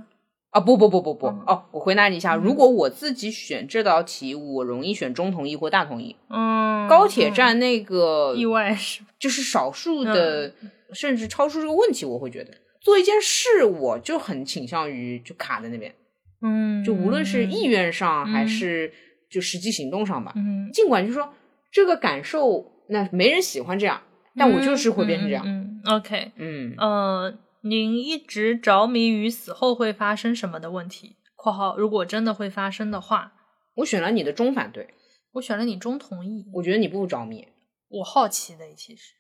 啊不不不不不哦！我回答你一下，如果我自己选这道题，我容易选中同意或大同意。嗯，高铁站那个意外是就是少数的，甚至超出这个问题，我会觉得做一件事，我就很倾向于就卡在那边。嗯，就无论是意愿上还是就实际行动上吧。嗯，尽管就是说这个感受，那没人喜欢这样，但我就是会变成这样。嗯，OK，嗯呃。您一直着迷于死后会发生什么的问题（括号如果真的会发生的话）。我选了你的中反对，我选了你中同意。我觉得你不着迷，我好奇的其实。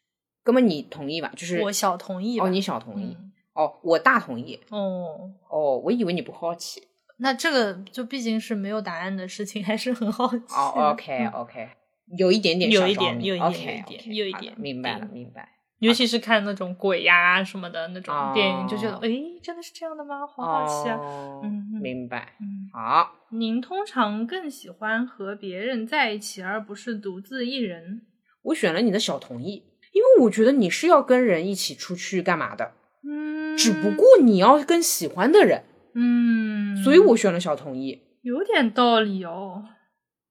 哥们，你同意吧？就是我小同意。哦，你小同意。哦，我大同意。哦哦，我以为你不好奇。那这个就毕竟是没有答案的事情，还是很好奇。哦，OK OK，有一点点，有一点，有一点，有一点，有一点，明白了，明白。尤其是看那种鬼呀什么的那种电影，就觉得哎，真的是这样的吗？好好奇啊！嗯，明白。嗯，好。您通常更喜欢和别人在一起，而不是独自一人？我选了你的小同意，因为我觉得你是要跟人一起出去干嘛的。嗯，只不过你要跟喜欢的人。嗯，所以我选了小同意。有点道理哦。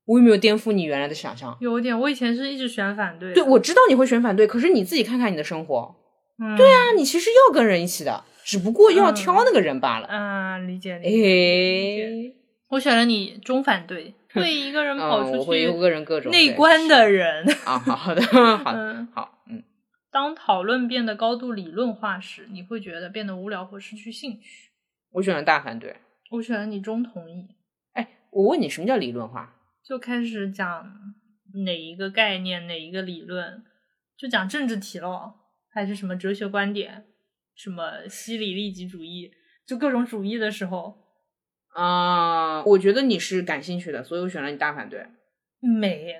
我有没有颠覆你原来的想象？有点，我以前是一直选反对。对，我知道你会选反对，可是你自己看看你的生活。嗯，对啊，你其实要跟人一起的，只不过要挑那个人罢了。啊，理解理解。我选了你中反对，会一个人跑出去，我会一个人各种内观的人。啊，好的，好的，好，嗯。当讨论变得高度理论化时，你会觉得变得无聊或失去兴趣。我选了大反对。我选了你中同意。哎，我问你，什么叫理论化？就开始讲哪一个概念，哪一个理论，就讲政治题了，还是什么哲学观点，什么西里利己主义，就各种主义的时候啊，我觉得你是感兴趣的，所以我选了你大反对。没，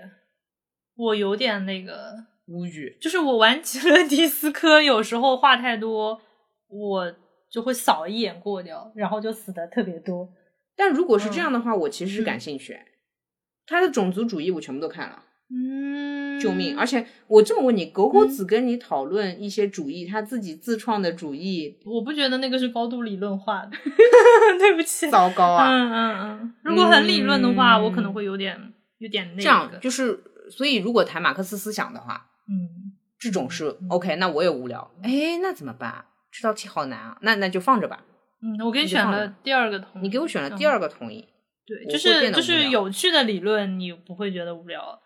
我有点那个无语，就是我玩极乐迪斯科，有时候话太多，我就会扫一眼过掉，然后就死的特别多。但如果是这样的话，我其实是感兴趣。他的种族主义我全部都看了，嗯，救命！而且我这么问你，狗狗子跟你讨论一些主义，他自己自创的主义，我不觉得那个是高度理论化的，对不起，糟糕啊！嗯嗯嗯，如果很理论的话，我可能会有点有点那个。这样就是，所以如果谈马克思思想的话，嗯，这种是 OK，那我也无聊，哎，那怎么办？这道题好难啊，那那就放着吧。嗯，我给你选了第二个同意，你给我选了第二个同意。对，就是就是有趣的理论，你不会觉得无聊，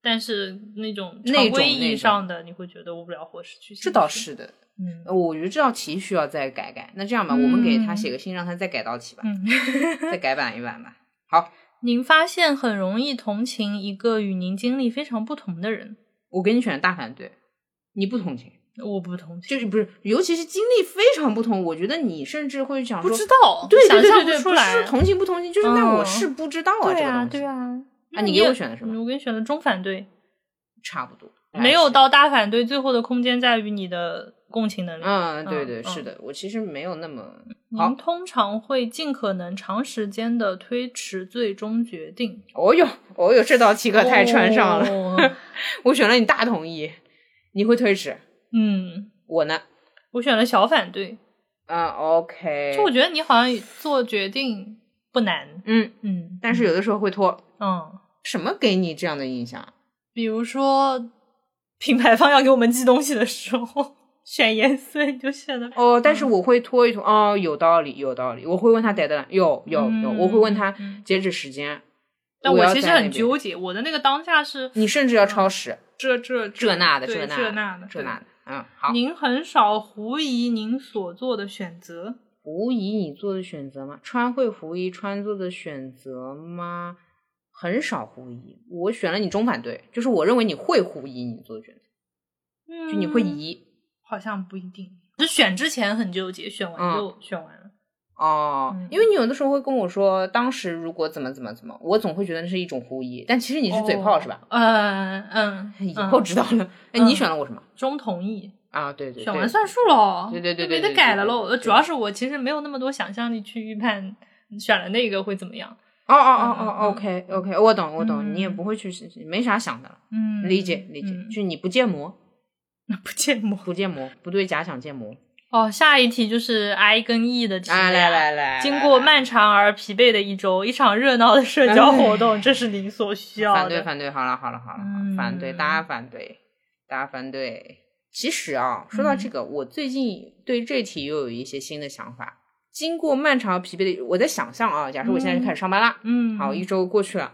但是那种常规意义上的，你会觉得无聊或失去。这倒是的，嗯，我觉得这道题需要再改改。那这样吧，我们给他写个信，让他再改道题吧，再改版一版吧。好，您发现很容易同情一个与您经历非常不同的人，我给你选大反对，你不同情。我不同情，就是不是，尤其是经历非常不同，我觉得你甚至会想说，不知道，对对对对，不是同情不同情，就是那我是不知道啊，对啊对啊。啊，你给我选的什么？我给你选的中反对，差不多，没有到大反对，最后的空间在于你的共情能力。嗯，对对是的，我其实没有那么。您通常会尽可能长时间的推迟最终决定。哦哟，哦哟，这道题可太穿上了。我选了你大同意，你会推迟。嗯，我呢，我选了小反对。啊，OK。就我觉得你好像做决定不难，嗯嗯，但是有的时候会拖。嗯，什么给你这样的印象？比如说，品牌方要给我们寄东西的时候，选颜色你就选的哦。但是我会拖一拖。哦，有道理，有道理。我会问他 deadline，有有有，我会问他截止时间。但我其实很纠结，我的那个当下是，你甚至要超时，这这这那的，这那的，这那的。嗯，好。您很少狐疑您所做的选择，狐疑你做的选择吗？川会狐疑川做的选择吗？很少狐疑。我选了你中反对，就是我认为你会狐疑你做的选择，就你会疑。好像不一定，就选之前很纠结，选完就选完了。哦，因为你有的时候会跟我说，当时如果怎么怎么怎么，我总会觉得那是一种狐疑，但其实你是嘴炮是吧？嗯嗯，以后知道了。哎，你选了我什么？中同意啊，对对，选完算数喽。对对对对，没得改了喽。主要是我其实没有那么多想象力去预判选了那个会怎么样。哦哦哦哦，OK OK，我懂我懂，你也不会去没啥想的。嗯，理解理解，就你不建模，不建模，不建模，不对假想建模。哦，下一题就是 I 跟 E 的题。来来来，经过漫长而疲惫的一周，一场热闹的社交活动，这是您所需要的。反对反对，好了好了好了，反对大家反对大家反对。其实啊，说到这个，我最近对这题又有一些新的想法。经过漫长而疲惫的，我在想象啊，假设我现在就开始上班啦，嗯，好，一周过去了。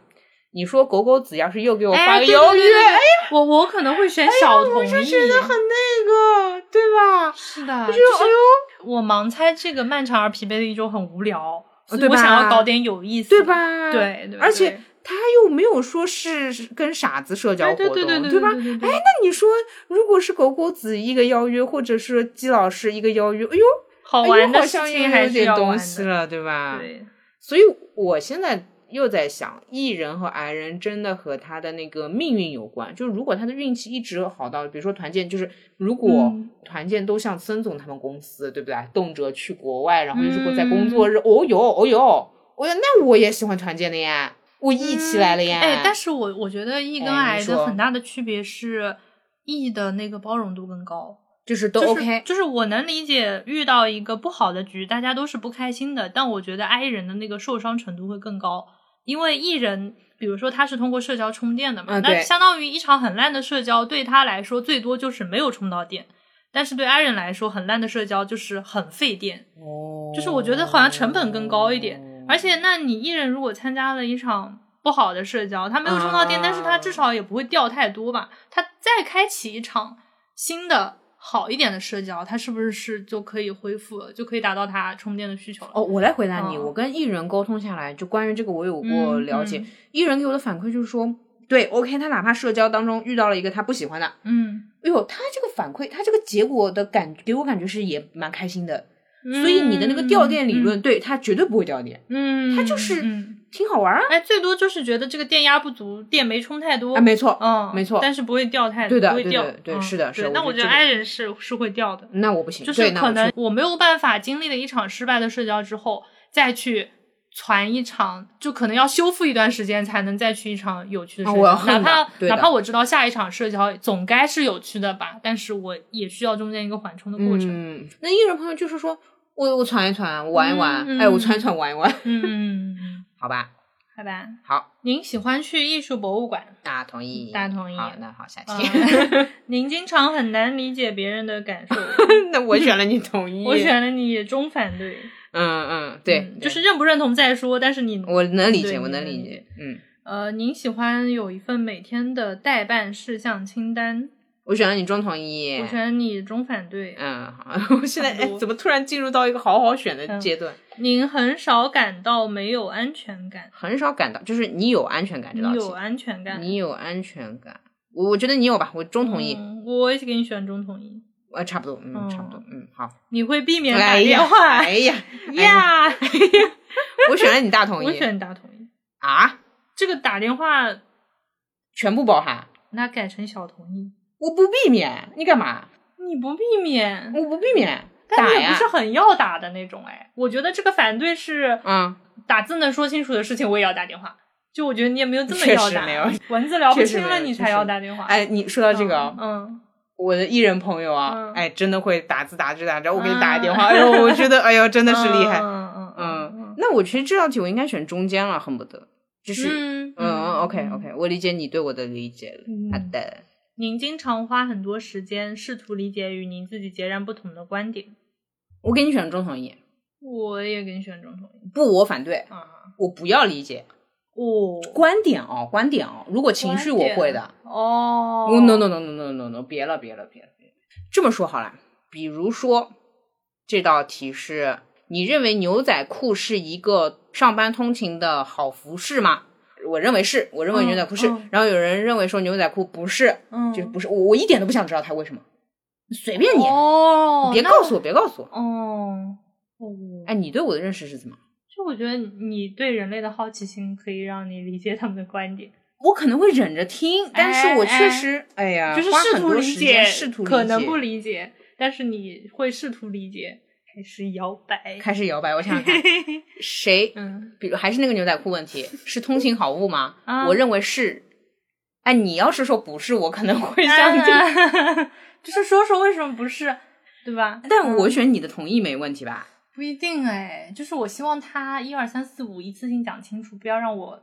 你说狗狗子要是又给我发个邀约，哎，我我可能会选小同意，我是觉得很那个，对吧？是的，就是哎呦，我盲猜这个漫长而疲惫的一周很无聊，所以我想要搞点有意思，对吧？对，而且他又没有说是跟傻子社交活动，对吧？哎，那你说，如果是狗狗子一个邀约，或者是季老师一个邀约，哎呦，好玩的事情还是有点东西了，对吧？对，所以我现在。又在想艺人和矮人真的和他的那个命运有关，就是如果他的运气一直好到，比如说团建，就是如果团建都像孙总他们公司，对不对？动辄去国外，然后如果在工作日，哦哟哦哟，哦哟，那我也喜欢团建的呀，我 E 起来了呀。哎，但是我我觉得 E 跟矮的很大的区别是，E 的那个包容度更高，就是都 OK，就是我能理解遇到一个不好的局，大家都是不开心的，但我觉得 I 人的那个受伤程度会更高。因为艺人，比如说他是通过社交充电的嘛，那相当于一场很烂的社交对他来说最多就是没有充到电，但是对 I 人来说很烂的社交就是很费电，哦，就是我觉得好像成本更高一点，而且那你艺人如果参加了一场不好的社交，他没有充到电，但是他至少也不会掉太多吧，他再开启一场新的。好一点的社交，他是不是是就可以恢复了，就可以达到他充电的需求了？哦，我来回答你，我跟艺人沟通下来，就关于这个我有过了解，艺人给我的反馈就是说，对，OK，他哪怕社交当中遇到了一个他不喜欢的，嗯，哎呦，他这个反馈，他这个结果的感给我感觉是也蛮开心的，所以你的那个掉电理论，对它绝对不会掉电，嗯，它就是嗯挺好玩啊。哎，最多就是觉得这个电压不足，电没充太多，啊，没错，嗯，没错但是不会掉太，对的对的不会掉，对嗯是的是的那我觉得我觉得这个 I 人是是会掉的，那我不行，就是可能我没有办法经历了一场失败的社交之后，再去传一场，就可能要修复一段时间才能再去一场有趣的社交。哪怕哪怕我知道下一场社交总该是有趣的吧，但是我也需要中间一个缓冲的过程。嗯，那艺人朋友就是说我我传一传，我玩一玩，哎，我传一传，玩一玩，嗯 好吧，好吧。好，您喜欢去艺术博物馆？大家同意，大家同意好，那好，下期，嗯 您经常很难理解别人的感受。那我选了你同意，我选了你中反对，嗯嗯，对嗯，对就是认不认同再说，但是你我能理解，我能理能理解，嗯，呃，您喜欢有一份每天的代办事项清单？我选了你中统一，我选你中反对。嗯，好，我现在哎，怎么突然进入到一个好好选的嗯阶段？您很少感到没有安全感，很少感到，就是你有安全感知道题，你有安全感。你有安全感，我我觉得你有吧，我中同意，嗯我也给你选中同意。呃，差不多，嗯，嗯差不多，嗯，好。你会避免打 哎呀，电话哎呀，呀？我选了你大同意，我选大同意。啊，这个打电话全部包含，那改成小同意，我不避免，你干嘛？你不避免，我不避免，但也不是，很要打的那种哎。我觉得这个反对是嗯，打字能说清楚的事情，我也要打电话。就我觉得你也没有这么要打，没有文字聊不清了，你才要打电话。哎，你说到这个啊，嗯，我的艺人朋友啊嗯，哎，真的会打字打字打字，我给你打个电话，哎呦，我觉得，哎呦，真真的是厉害，嗯嗯嗯，那我其实这道题我应该选中间了，恨不得，就是，嗯，OK OK，我理解你对我的理解了，嗯好的，您经常花很多时间试图理解与您自己截然不同的观点。我给你选中同意，我也给你选中同意不，我反对，啊。我不要理解哦，观点哦，观点哦，如果情绪我会的。哦。no no no no no no no，别了别了别了别了。这么说好了，比如说这道题是你认为牛仔裤是一个上班通勤的好服饰吗？我认为是，我认为牛仔裤是。嗯嗯然后有人认为说牛仔裤不是，嗯，就是不是。我我一点都不想知道他为什么，随便你，哦，你别告诉我，别告诉我。哦哦，哎，你对我的认识是怎么？就我觉得你对人类的好奇心可以让你理解他们的观点，我可能会忍着听，但是我确实，哎呀，就是试图理解，试图理解可能不理解，但是你会试图理解，开始摇摆。开始摇摆。我想想看，谁嗯，比如还是那个牛仔裤问题，是通勤好物吗？啊我认为是。哎，你要是说不是，我可能会相信。啊就是说说为什么不是，对吧？但我嗯选你的同意没问题吧？不一定哎，就是我希望他一二三四五一次性讲清楚，不要让我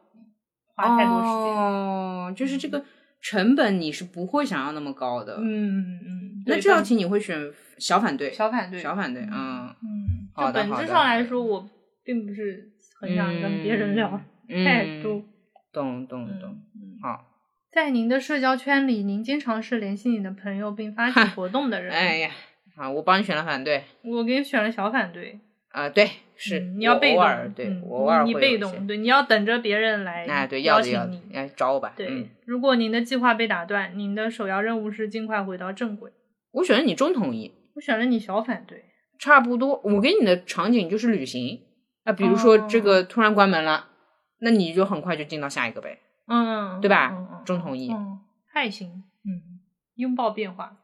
花太多时间。哦，就是这个成本你是不会想要那么高的。嗯嗯，那这道题你会选小反对？小反对，小反对，嗯，嗯，好的就本质上来说，我并不是很想跟别人聊嗯太多。懂懂懂。嗯，好，在您的社交圈里，您经常是联系你的朋友并发起活动的人。哎呀，好，我帮你选了反对。我给你选了小反对，啊，对，是嗯你要被偶尔动，对嗯我偶尔你被动，对，你要等着别人来哎，对，邀请你，。来，找我吧。对，嗯，如果您的计划被打断，您的首要任务是尽快回到正轨。我选了你中同意，我选了你小反对，差不多。我给你的场景就是旅行啊，比如说这哦个突然关门了，那你就很快就进到下一个呗。嗯，对吧中同意嗯，还行，嗯，拥抱变化。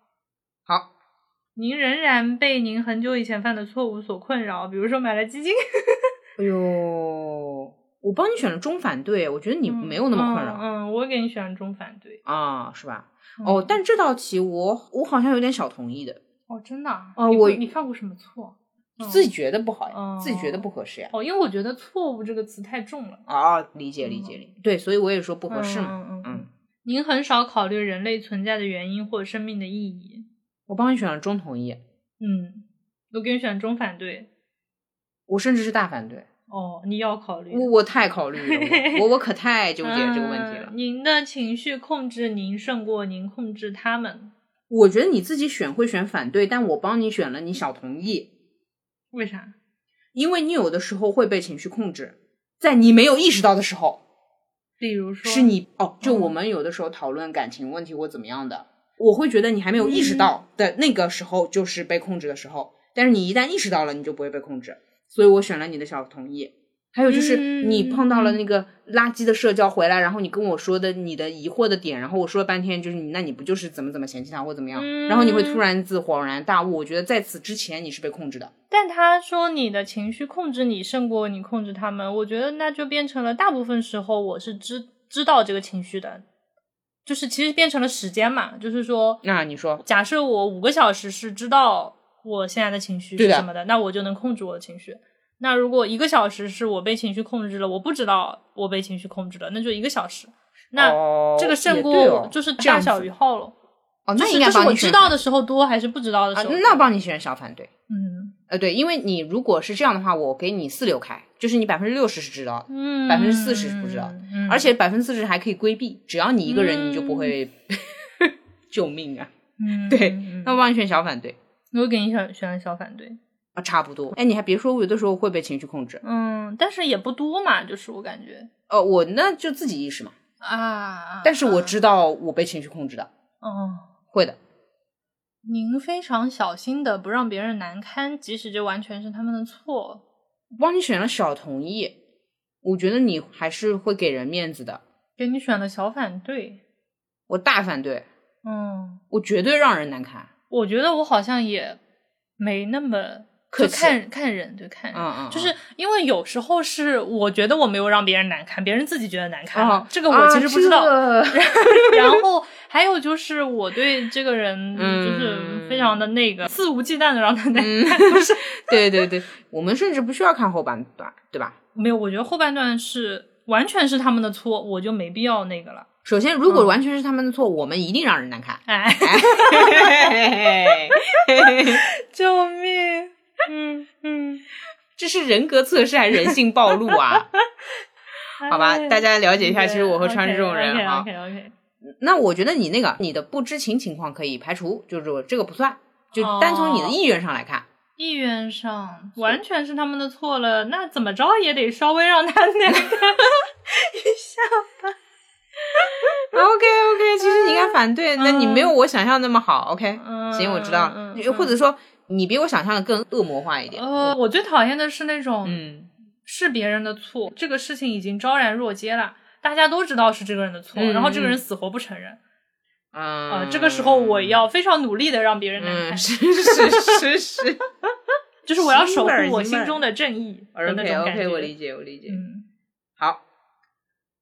好，您仍然被您很久以前犯的错误所困扰，比如说买了基金，哎呦，我帮你选了中反对，我觉得你没有那么困扰、嗯。嗯，我给你选了中反对。啊，是吧？哦嗯，但这道题我我好像有点小同意的，哦，真的哦我你犯过什么错？嗯自己觉得不好呀，哦自己觉得不合适呀。哦，因为我觉得“错误”这个词太重了，啊，理解理解理解，对，所以我也说不合适嘛。嗯嗯嗯，您很少考虑人类存在的原因或生命的意义。我帮你选了中同意，嗯，我给你选中反对。我甚至是大反对，哦，你要考虑。我我太考虑了，我我我可太纠结这个问题了嗯。您的情绪控制您胜过您控制他们，我觉得你自己选会选反对，但我帮你选了你小同意，为啥？因为你有的时候会被情绪控制，在你没有意识到的时候，比如说，是你哦，就嗯我们有的时候讨论感情问题或怎么样的，我会觉得你还没有意识嗯到的那个时候就是被控制的时候，但是你一旦意识到了，你就不会被控制。所以我选了你的小同意。还有就是你碰到了那个垃圾的社交回来，然后你跟我说的你的疑惑的点，然后我说了半天，就是你那你不就是怎么怎么嫌弃他或怎么样？然后你会突然自恍然大悟。我觉得在此之前你是被控制的。但他说你的情绪控制你胜过你控制他们，我觉得那就变成了大部分时候我是知知道这个情绪的，就是其实变成了时间嘛，就是说，那你说，假设我五个小时是知道我现在的情绪是什么的，那我就能控制我的情绪。那如果一个小时是我被情绪控制了，我不知道我被情绪控制了，那就一个小时。那这个胜过就是大小于号了。哦，那应该是我知道的时候多还是不知道的时候？那帮你选小反对。嗯，呃，对，因为你如果是这样的话，我给你四六开，就是你百分之六十是知道，嗯，百分之四十是不知道，而且百分之四十还可以规避，只要你一个人，你就不会。救命啊！嗯，对，那我帮你选小反对。我给你选选了小反对。啊差不多，哎，你还别说，我有的时候会被情绪控制，嗯，但是也不多嘛，就是我感觉，哦，我那就自己意识嘛，啊，但是我知道我被情绪控制的，哦，会的。您非常小心的不让别人难堪，即使这完全是他们的错。帮你选了小同意，我觉得你还是会给人面子的。给你选了小反对，我大反对，嗯，我绝对让人难堪。我觉得我好像也没那么。可看看人，对看人，就是因为有时候是我觉得我没有让别人难堪，别人自己觉得难看，这个我其实不知道。然后 还有就是我对这个人就是非常的那个肆无忌惮的让他难看，不是？对对对，我们甚至不需要看后半段，对吧？没有，我觉得后半段是完全是他们的错，我就没必要那个了。首先，如果完全是他们的错，我们一定让人难看。哎，救命！嗯嗯，这是人格测试还是人性暴露啊？好吧，大家了解一下，其实我和川是这种人啊。OK OK。那我觉得你那个你的不知情情况可以排除，就是这个不算，就单从你的意愿上来看。意愿上完全是他们的错了，那怎么着也得稍微让他那个 一下吧。OK OK，其实你应该反对，那你没有我想象那么好。OK，行，我知道，或者说。你比我想象的更恶魔化一点。呃，我最讨厌的是那种，嗯，是别人的错，这个事情已经昭然若揭了，大家都知道是这个人的错，然后这个人死活不承认。啊，这个时候我要非常努力的让别人难堪。是是是是，就是我要守护我心中的正义的那种感觉。OK OK，我理解我理解。嗯，好。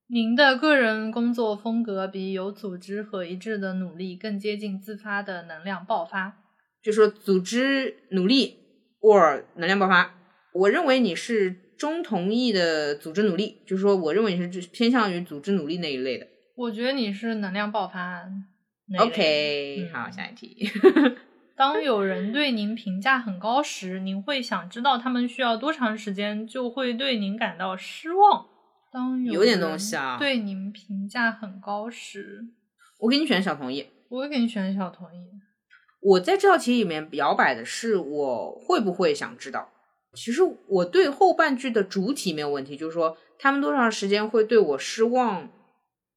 您的个人工作风格比有组织和一致的努力更接近自发的能量爆发。就说组织努力 or 能量爆发，我认为你是中同意的组织努力，就是说我认为你是偏向于组织努力那一类的。我觉得你是能量爆发。OK，好，下一题。当有人对您评价很高时，您会想知道他们需要多长时间就会对您感到失望。当有点东西啊，对您评价很高时，我给你选小同意。我会给你选小同意。我在这道题里面摇摆的是我会不会想知道。其实我对后半句的主体没有问题，就是说他们多长时间会对我失望，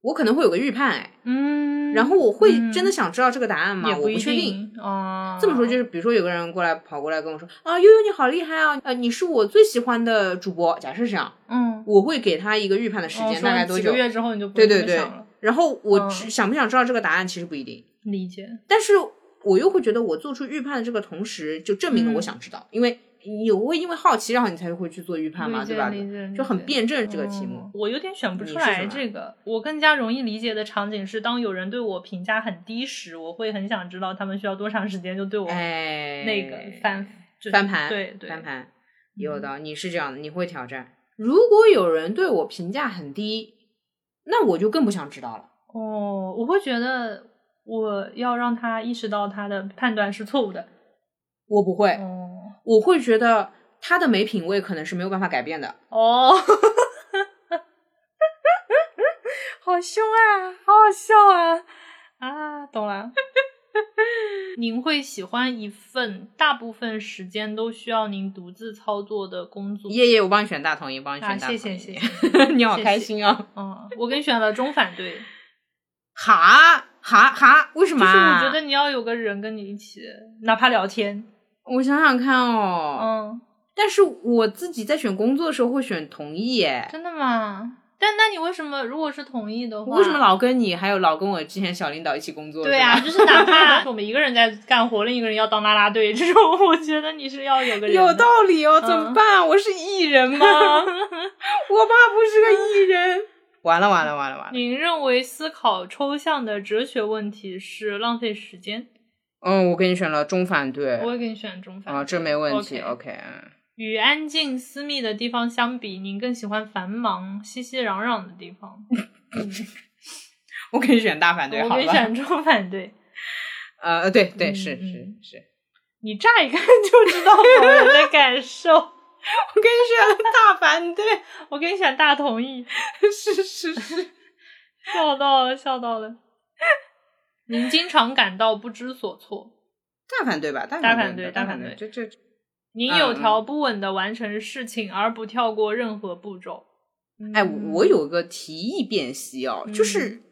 我可能会有个预判，哎，嗯，然后我会真的想知道这个答案吗？我不确定哦。这么说就是，比如说有个人过来跑过来跟我说啊，悠悠你好厉害啊，呃，你是我最喜欢的主播。假设这样，嗯，我会给他一个预判的时间，大概多久？几个月之后你就对对对。然后我想不想知道这个答案，其实不一定理解，但是。我又会觉得，我做出预判的这个同时，就证明了我想知道，因为你会因为好奇，然后你才会去做预判嘛，对吧？就很辩证这个题目。我有点选不出来这个。我更加容易理解的场景是，当有人对我评价很低时，我会很想知道他们需要多长时间就对我那个翻翻盘，对对翻盘。有的你是这样的，你会挑战。如果有人对我评价很低，那我就更不想知道了。哦，我会觉得。我要让他意识到他的判断是错误的，我不会，哦，我会觉得他的没品位可能是没有办法改变的。哦，好凶啊，好好笑啊！啊，懂了。您会喜欢一份大部分时间都需要您独自操作的工作？耶耶，我帮你选大同意，帮你选大同意。谢谢 谢谢，你好开心啊！嗯，我给你选了中反对。哈哈哈，为什么？就是我觉得你要有个人跟你一起，哪怕聊天。我想想看哦，嗯，但是我自己在选工作的时候会选同意，哎，真的吗？但那你为什么如果是同意的话，为什么老跟你还有老跟我之前小领导一起工作？对啊，就是哪怕 我们一个人在干活，另一个人要当啦啦队，这种我觉得你是要有个人有道理哦，怎么办？我是艺人吗？我爸不是个艺人，完了完了完了完了！您认为思考抽象的哲学问题是浪费时间？嗯，我给你选了中反对，我也给你选中反啊，这没问题。OK，嗯。与安静私密的地方相比，您更喜欢繁忙熙熙攘攘的地方？我可以选大反对，我可以选中反对。呃，对对，是是是。你乍一看就知道我的感受。我给你选了大反对，我给你选大同意。是是是，笑到了，笑到了。您经常感到不知所措。大反对吧？大反对，大反对，这这。您有条不紊的完成事情，而不跳过任何步骤。哎，我有个提议辨析哦，就是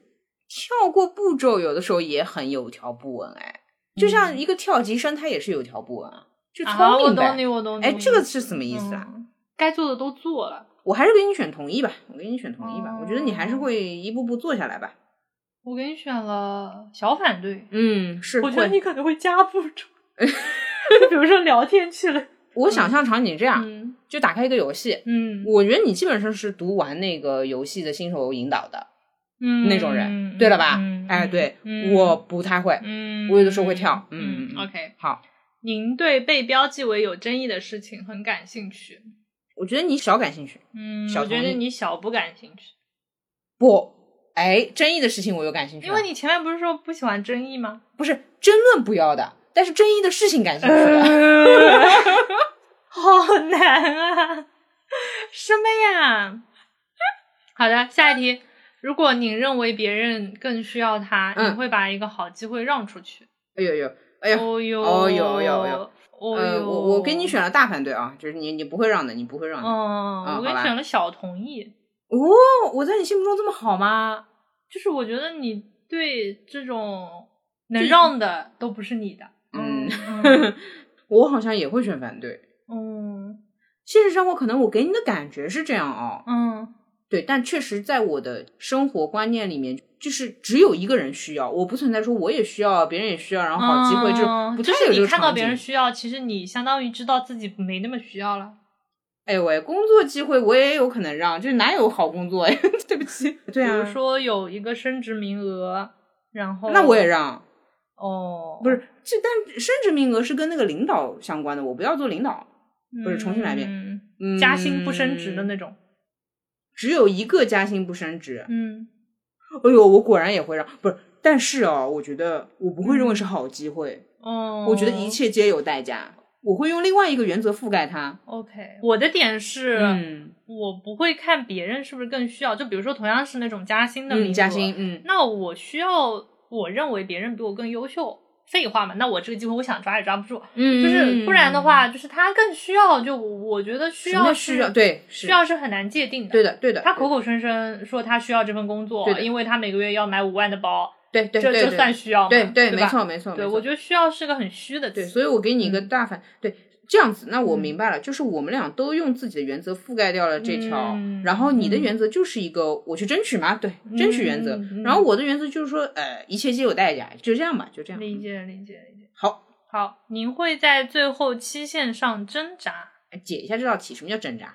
跳过步骤，有的时候也很有条不紊。哎，就像一个跳级生，他也是有条不紊啊，就聪明呗。我懂你，我懂你。哎，这个是什么意思啊？该做的都做了。我还是给你选同意吧，我给你选同意吧。我觉得你还是会一步步做下来吧。我给你选了小反对。嗯，是。我觉得你可能会加步骤。比如说聊天去了，我想象场景这样，就打开一个游戏，嗯，我觉得你基本上是读完那个游戏的新手引导的，嗯，那种人，对了吧？哎，对，我不太会，嗯，我有的时候会跳，嗯，OK，好，您对被标记为有争议的事情很感兴趣？我觉得你小感兴趣，嗯，我觉得你小不感兴趣，不，哎，争议的事情我又感兴趣，因为你前面不是说不喜欢争议吗？不是争论不要的。但是争议的事情感兴趣，好难啊！什么呀？好的，下一题。如果你认为别人更需要他，你会把一个好机会让出去？哎呦呦，哎呦，哦呦，哦呦呦呦，呃，我我给你选了大反对啊，就是你你不会让的，你不会让的。嗯，我给你选了小同意。哦，我在你心目中这么好吗？就是我觉得你对这种能让的都不是你的。嗯，我好像也会选反对。嗯，现实生活可能我给你的感觉是这样哦。嗯，对，但确实在我的生活观念里面，就是只有一个人需要，我不存在说我也需要，别人也需要，然后好机会就不太有这个你看到别人需要，其实你相当于知道自己没那么需要了。哎喂，工作机会我也有可能让，就是哪有好工作呀？对不起。对啊。比如说有一个升职名额，然后那我也让。哦，不是，这但升职名额是跟那个领导相关的，我不要做领导，不是重新来一遍，嗯加薪不升职的那种，只有一个加薪不升职，嗯，哎呦，我果然也会让，不是，但是哦，我觉得我不会认为是好机会，哦，我觉得一切皆有代价，我会用另外一个原则覆盖它。OK，我的点是，嗯，我不会看别人是不是更需要，就比如说同样是那种加薪的名额，加薪，嗯，那我需要。我认为别人比我更优秀，废话嘛，那我这个机会我想抓也抓不住，嗯，就是不然的话，就是他更需要，就我觉得需要需要对需要是很难界定的，对的对的，他口口声声说他需要这份工作，因为他每个月要买五万的包，对对，这这算需要吗？对对，没错没错，对我觉得需要是个很虚的词，对，所以我给你一个大反对。这样子，那我明白了，就是我们俩都用自己的原则覆盖掉了这条，然后你的原则就是一个我去争取嘛，对，争取原则，然后我的原则就是说，呃，一切皆有代价，就这样吧，就这样。理解理解理解。好，好，您会在最后期限上挣扎？解一下这道题，什么叫挣扎？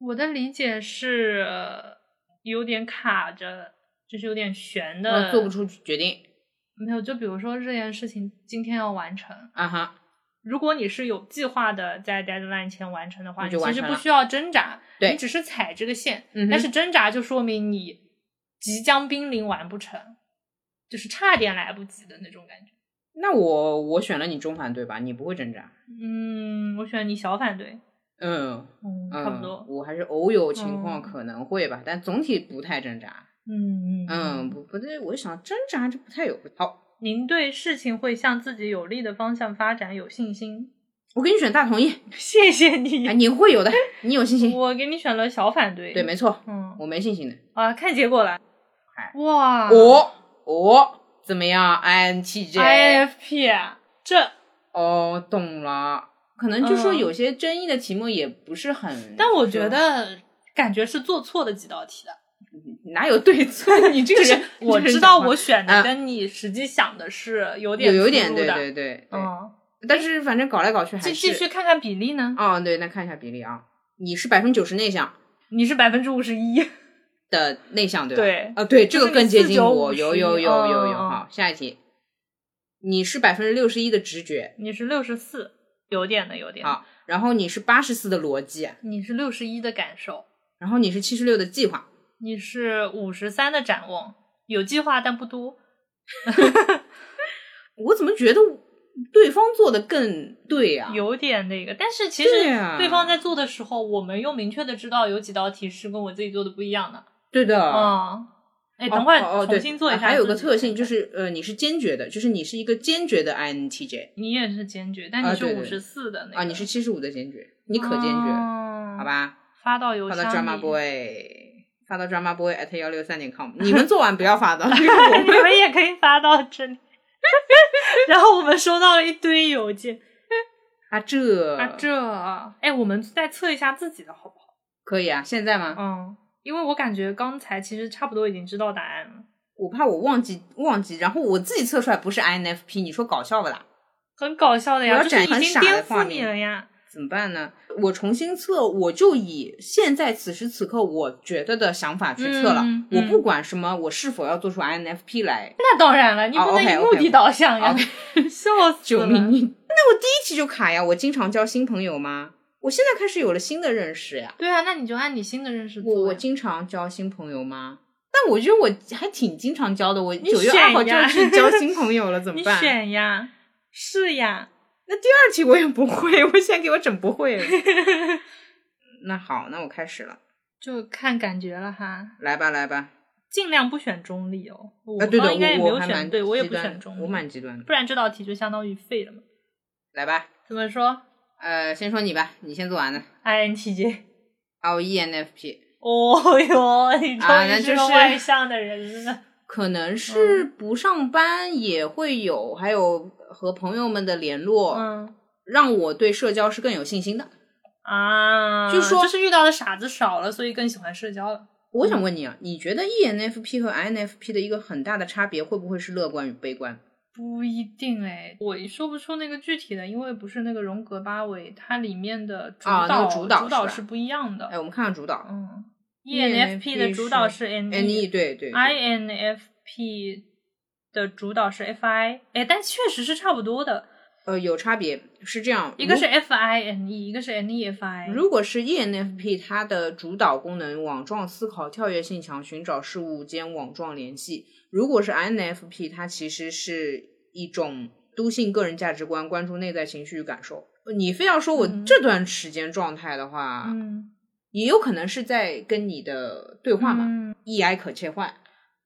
我的理解是有点卡着，就是有点悬的，做不出决定。没有，就比如说这件事情今天要完成，啊哈。如果你是有计划的在 deadline 前完成的话，你其实不需要挣扎，你只是踩这个线。嗯，但是挣扎就说明你即将濒临完不成，就是差点来不及的那种感觉。那我我选了你中反对吧？你不会挣扎。嗯，我选你小反对。嗯嗯，差不多。我还是偶有情况可能会吧，但总体不太挣扎。嗯嗯嗯，不不对，我想挣扎就不太有好。您对事情会向自己有利的方向发展有信心？我给你选大同意，谢谢你。哎，你会有的，你有信心。我给你选了小反对，对，没错，嗯，我没信心的。啊，看结果了。哇，我我怎么样？INTJ，INFP，这哦，懂了。可能就说嗯有些争议的题目也不是很，但我觉得感觉是做错的几道题的，哪有对错，你这个人我知道我选啊的跟你实际想的是有点有有点对对对对，嗯，但是反正搞来搞去还继是继续看看比例呢？哦，对，那看一下比例啊，你是百分之九十内向你是百分之五十一，的内向对吧？对啊，对，这个更接近我，有有有有有，好，下一题，你是百分之六十一的直觉，你是六十四，有点的有点。好，然后你是八十四的逻辑，你是六十一的感受，然后你是七十六的计划，你是五十三的展望，有计划但不多。我怎么觉得对方做的更对呀、有点那个，但是其实对方在做的时候，我们又明确的知道有几道题是跟我自己做的不一样的。对的，嗯，哎，哦等会儿重新做一下、啊还有个特性就是，呃，你是坚决的，就是你是一个坚决的 INTJ 你也是坚决，但你是五十四的那个啊，你是七十五的坚决，你可坚决，哦好？吧？发到邮发到箱 drama boy，发到 drama boy at 幺六三点 com，你们做完不要发到，这 个你们也可以发到这里。然后我们收到了一堆邮件啊这啊，这哎，我们再测一下自己的好不好？可以啊，现在吗？嗯，因为我感觉刚才其实差不多已经知道答案了，我怕我忘记忘记，然后我自己测出来不是 INFP，你说搞笑不啦？很搞笑的呀，就是已经颠覆你了呀。怎么办呢？我重新测，我就以现在此时此刻我觉得的想法去测了。我不管什么，我是否要做出 INFP 来。那当然了，你不哦能以目的导向呀，笑死了！救命！那我第一期就卡呀！我经常交新朋友吗？我现在开始有了新的认识呀。对啊，那你就按你新的认识做。我我经常交新朋友吗？但我觉得我还挺经常交的。我九月选二号就要去交新朋友了，怎么你办？选呀，是呀，那第二题我也不会，我现在给我整不会了。那好，那我开始了，就看感觉了哈，来吧，来吧。尽量不选中立哦。我啊，对的，刚应该也没有选对，我也不选中立，我蛮极端的。不然这道题就相当于废了嘛。来吧，怎么说呃，先说你吧，你先做完的。？INTJ。啊，我 ENFP，哦哟，你终于是个就是外向的人了。可能是嗯不上班也会有，还有和朋友们的联络，嗯让我对社交是更有信心的。啊，就说就是遇到的傻子少了，所以更喜欢社交了。我想问你啊，你觉得 ENFP 和 INFP 的一个很大的差别会不会是乐观与悲观？不一定哎，我说不出那个具体的，因为不是那个荣格八维，它里面的主啊那导、个主导是吧是不一样的。哎，我们看看主导嗯 ENFP，ENFP 的主导是是 NE，,，NE 对对对 INFP 的主导是 FI，哎，但确实是差不多的，呃，有差别，是这样，一个是 FINE，一个是 E NEFI。如果是 ENFP，它的主导功能网状思考、跳跃性强、寻找事物间网状联系；如果是 INFP，它其实是一种笃信个人价值观、关注内在情绪与感受。你非要说我嗯这段时间状态的话，嗯，也有可能是在跟你的对话嘛、嗯 e i 可切换。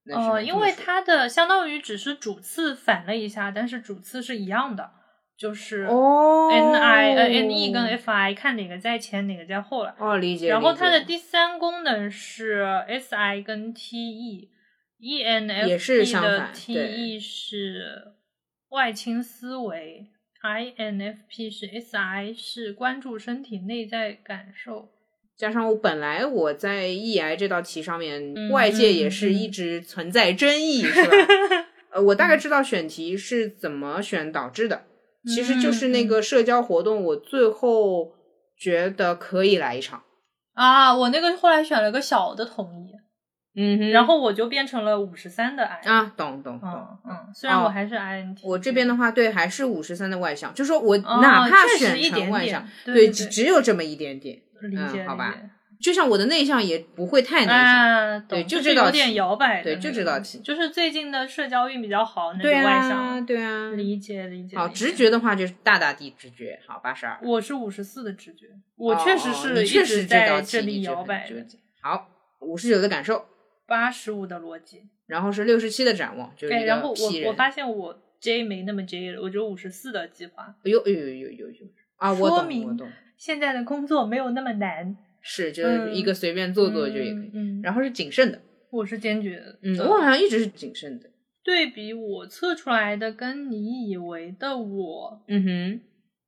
那只哦，因为它的相当于只是主次反了一下，但是主次是一样的，就是哦 N I 呃 N E 跟 F I 看哪个在前哪个在后了。哦理解，然后它的第三功能是 S I 跟 T E，E N F 也是相的反 t e 是外倾思维，I N F P 是 S I 是关注身体内在感受。加上我本来我在 E I 这道题上面，嗯外界也是一直存在争议，是吧？呃，我大概知道选题是怎么选导致的，其实就是那个社交活动，我最后觉得可以来一场。啊，我那个后来选了个小的同意，嗯哼然后我就变成了五十三的 I。啊，懂懂懂。嗯嗯，虽然哦我还是 INT，我这边的话，对，还是五十三的外向，就说我哦哪怕选一点点成外向，对对对只只有这么一点点。理解嗯好吧就像我的内向也不会太内向，啊，对就这道题点摇摆的对就这道题就是最近的社交运比较好，那就对外啊，向。对啊。理解理解。好，直。觉的话就是大大地直觉，好，八十二。我是五十四的直觉，我哦确实哦是一直你确实在这里摇摆好，五十九的感受，八十五的逻辑，然后是六十七的展望，就然后。我我发现我 J 没那么 J 了，我只有五十四的计划，哎呦哎呦哎呦哎呦哎呦啊！我懂，我懂，现在的工作没有那么难，是就是一个随便做做就也可以。嗯，嗯然后是谨慎的，我是坚决的，嗯，我好像一直是谨慎的。对比我测出来的跟你以为的我，嗯哼，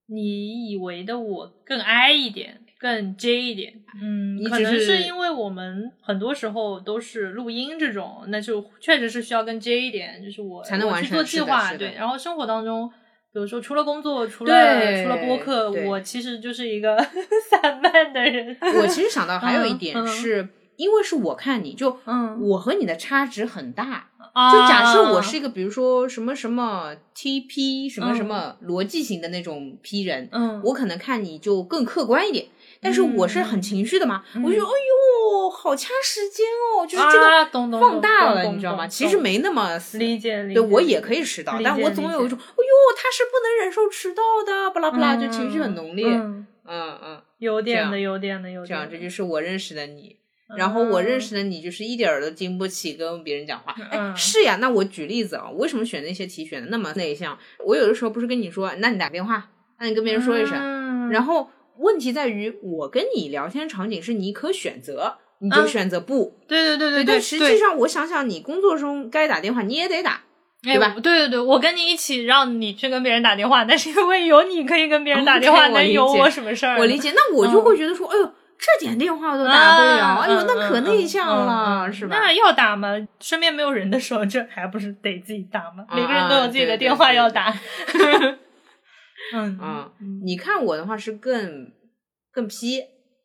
你以为的我更 I 一点，更 J 一点。嗯，可能是因为我们很多时候都是录音这种，那就确实是需要更 J 一点，就是我才能完成做计划。对，然后生活当中，比如说除了工作，除了除了播客，我其实就是一个 散漫的人。我其实想到还有一点是。因为是我看你就，嗯，我和你的差值很大，就假设我。是一个，比如说什么什么 TP 什么什么逻辑型的那种 P 人，嗯，我可能看你就更客观一点，但是我是很情绪的嘛，我就哎呦，好掐时间哦，就是这个放大了，你知道吗？其实没那么理解，对我也可以迟到，但我总有一种，哎呦，他是不能忍受迟到的，巴拉巴拉，就情绪很浓烈，嗯嗯，有点的，有点的，有点，这样这就是我认识的你。然后我认识的你就是一点儿都经不起跟别人讲话。哎，是呀，那我举例子啊，为什么选那些题选的那么内向？我有的时候不是跟你说，那你打电话，那你跟别人说一声。然后问题在于，我跟你聊天场景是你可选择，你就选择不。对对对对对。但实际上，我想想，你工作中该打电话你也得打，对吧？对对对，我跟你一起让你去跟别人打电话，那是因为有你可以跟别人打电话，能有我什么事儿？我理解，那我就会觉得说，哎呦。这点电话都打不了，哎呦，那可内向了，是吧？那要打吗？身边没有人的时候，这还不是得自己打吗？每个人都有自己的电话要打。嗯啊，你看我的话是更更 P，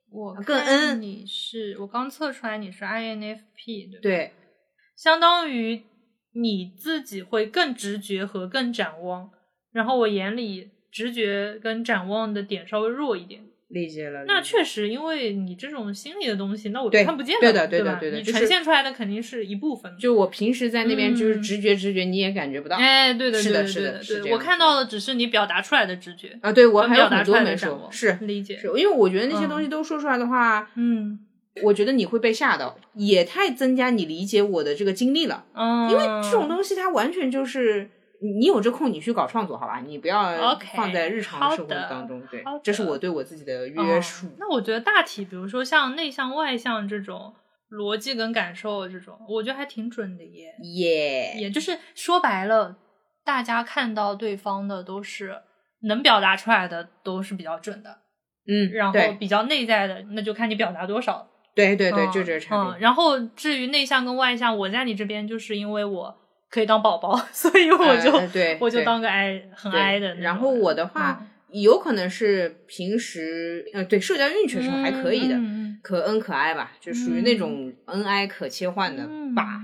我更 N。你是我刚测出来你是 INFP，对对，相当于你自己会更直觉和更展望，然后我眼里直觉跟展望的点稍微弱一点。理解了，那确实，因为你这种心理的东西，那我看不见的，对的，对的，对的，你呈现出来的肯定是一部分。就我平时在那边就是直觉，直觉你也感觉不到。哎，对的，是的，是的，是的，我看到的只是你表达出来的直觉啊。对我还有很多没说，是理解，是因为我觉得那些东西都说出来的话，嗯，我觉得你会被吓到，也太增加你理解我的这个经历了。嗯，因为这种东西它完全就是。你有这空，你去搞创作，好吧？你不要放在日常生活当中。对，这是我对我自己的约束。那我觉得大体，比如说像内向外向这种逻辑跟感受这种，我觉得还挺准的耶。耶，也就是说白了，大家看到对方的都是能表达出来的，都是比较准的。嗯，然后比较内在的，那就看你表达多少。对对对，就这个差别。然后至于内向跟外向，我在你这边就是因为我。可以当宝宝，所以我 就对我就当个 I 很 I 的。然后我的话，有可能是平时呃，对社交运确实还可以的，可恩可爱吧，就属于那种恩爱可切换的吧。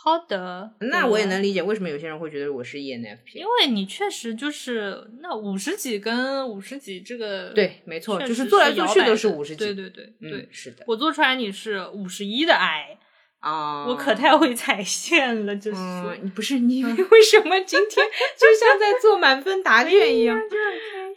好的，那我也能理解为什么有些人会觉得我是 ENFP，因为你确实就是那五十几跟五十几这个对，没错，就是做来做去都是五十几，对对对对，是的，我做出来你是五十一的 I。啊，我可太会踩线了，就是你不是你 为什么今天就像在做满分答卷一样？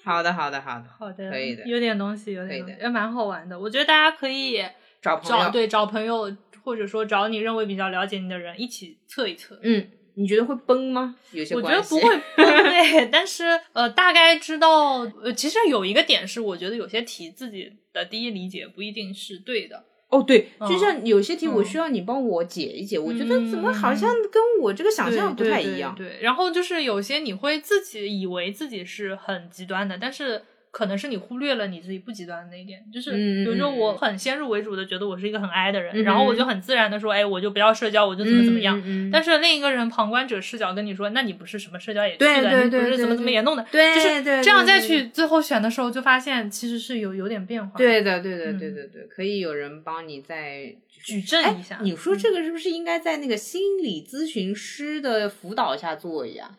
好的，好的，好的，好的，可以的，有点东西，有点也蛮好玩的。我觉得大家可以找朋友，对，找朋友，或者说找你认为比较了解你的人一起测一测。嗯，你觉得会崩吗？有些我觉得不会 崩，对，但是呃，大概知道，呃，其实有一个点是，我觉得有些题自己的第一理解不一定是对的。哦，对，就像有些题我需要你帮我解一解，我觉得怎么好像跟我这个想象不太一样。对，然后就是有些你会自己以为自己是很极端的，但是。可能是你忽略了你自己不极端的那一点，就是比如说我很先入为主的觉得我是一个很 I 的人，然后我就很自然的说，哎，我就不要社交，我就怎么怎么样。但是另一个人旁观者视角跟你说，那你不是什么社交也去的，你不是怎么怎么也弄的，就是这样再去最后选的时候，就发现其实是有有点变化。对的，对的，对对对，可以有人帮你再举证一下。你说这个是不是应该在那个心理咨询师的辅导下做一样？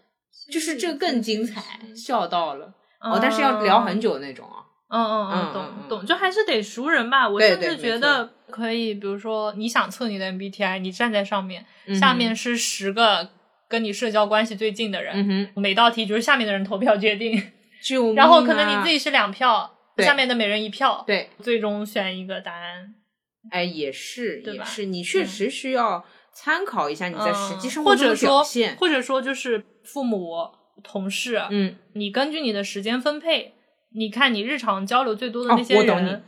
就是这更精彩，笑到了。哦，但是要聊很久那种啊。嗯嗯嗯，懂懂，就还是得熟人吧。我甚至觉得可以，比如说你想测你的 MBTI，你站在上面，下面是十个跟你社交关系最近的人，每道题就是下面的人投票决定。就然后可能你自己是两票，下面的每人一票，对，最终选一个答案。哎，也是，也是，你确实需要参考一下你在实际生活中的表现，或者说就是父母。同事，嗯，你根据你的时间分配，你看你日常交流最多的那些人，